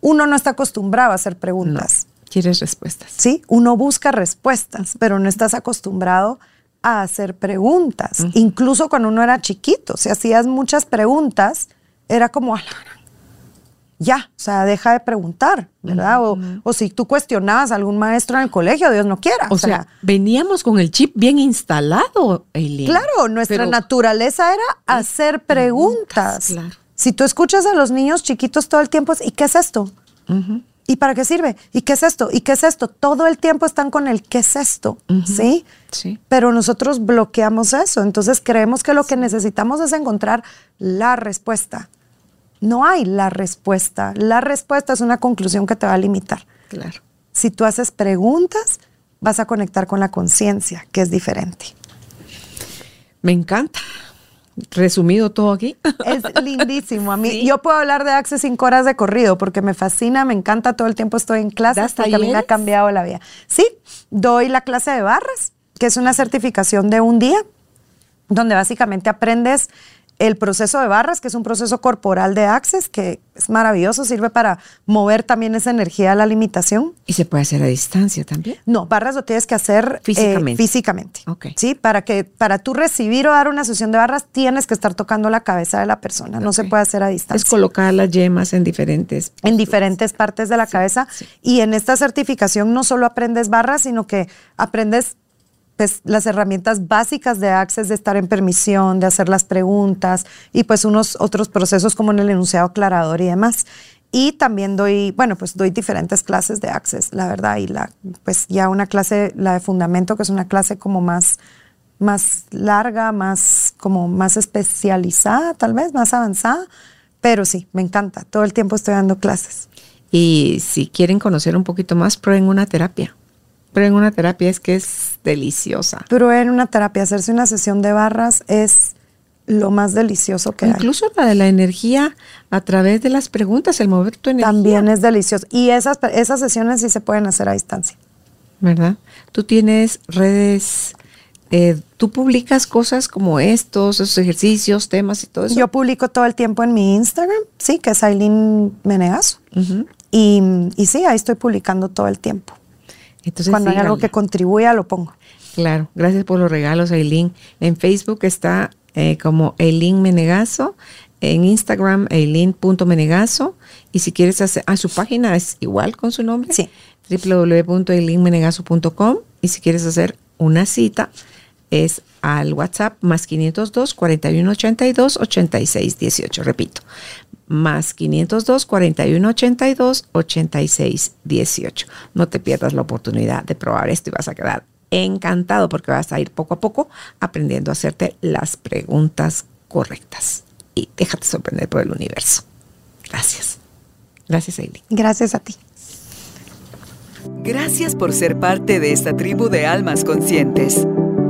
uno no está acostumbrado a hacer No, preguntas, quieres respuestas. ¿sí? Uno busca respuestas, pero no estás acostumbrado a hacer preguntas. Incluso cuando uno era chiquito, si hacías muchas preguntas, era como, "A la ya, o sea, deja de preguntar, ¿verdad? o, o si tú cuestionabas a algún maestro en el colegio, Dios no quiera. O sea, veníamos con el chip bien instalado, Eileen. Claro, nuestra Pero- naturaleza era hacer preguntas. claro. Si tú escuchas a los niños chiquitos todo el tiempo, ¿y qué es esto? ¿Y para qué sirve? ¿Y qué es esto? ¿Y qué es esto? Todo el tiempo están con el ¿qué es esto? ¿Sí? Sí. Pero nosotros bloqueamos eso. Entonces creemos que lo que necesitamos es encontrar la respuesta. No hay la respuesta. La respuesta es una conclusión que te va a limitar. Claro. Si tú haces preguntas, vas a conectar con la conciencia, que es diferente. Me encanta. Resumido todo aquí. Es (laughs) lindísimo. A mí, Sí. yo puedo hablar de Access cinco horas de corrido porque me fascina, me encanta. Todo el tiempo estoy en clases ¿Das porque a mí me ha cambiado la vida. Sí, doy la clase de barras, que es una certificación de un día, donde básicamente aprendes el proceso de barras, que es un proceso corporal de Access, que es maravilloso, sirve para mover también esa energía a la limitación. Y se puede hacer a distancia también. No, barras lo tienes que hacer eh, Físicamente. Ok. Sí, para que para tú recibir o dar una sesión de barras tienes que estar tocando la cabeza de la persona. No se puede hacer a Es distancia. colocar las yemas en diferentes. en diferentes partes de la cabeza. sí. Y en esta certificación no solo aprendes barras, sino que aprendes pues, las herramientas básicas de Access, de estar en permisión, de hacer las preguntas y pues unos otros procesos como en el enunciado aclarador y demás. Y también doy, bueno, pues doy diferentes clases de Access, la verdad, y la, pues ya una clase, la de fundamento, que es una clase como más, más larga, más, como más especializada, tal vez, más avanzada. Pero sí, me encanta. Todo el tiempo estoy dando clases. Y si quieren conocer un poquito más, prueben una terapia. Prueben una terapia, es que es deliciosa. Pero en una terapia, hacerse una sesión de barras es lo más delicioso que hay. Incluso la de la energía a través de las preguntas, el mover tu energía. También es delicioso. Y esas, esas sesiones sí se pueden hacer a distancia. ¿Verdad? Tú tienes redes, eh, tú publicas cosas como estos, esos ejercicios, temas y todo eso. Yo publico todo el tiempo en mi Instagram, sí, que es Aileen Menegazo. Ujú. y, y sí, ahí estoy publicando todo el tiempo. Entonces, Cuando hay algo que contribuya, lo pongo. Claro, gracias por los regalos, Aileen. En Facebook está eh, como Aileen Menegazo, en Instagram aileen.menegazo y si quieres hacer, a su página es igual con su nombre, Sí. www.aileenmenegazo.com y si quieres hacer una cita es al WhatsApp más 502 4182 8618, repito, más 502 4182 8618. No te pierdas la oportunidad de probar esto y vas a quedar encantado porque vas a ir poco a poco aprendiendo a hacerte las preguntas correctas y déjate sorprender por el universo. Gracias. Gracias, Aileen. Gracias a ti. Gracias por ser parte de esta tribu de almas conscientes.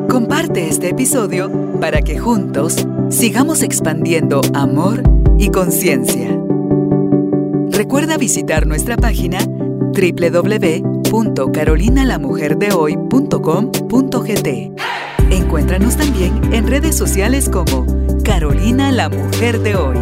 Comparte este episodio para que juntos sigamos expandiendo amor y conciencia. Recuerda visitar nuestra página www.carolinalamujerdehoy.com.gt. Encuéntranos también en redes sociales como Carolina la Mujer de Hoy.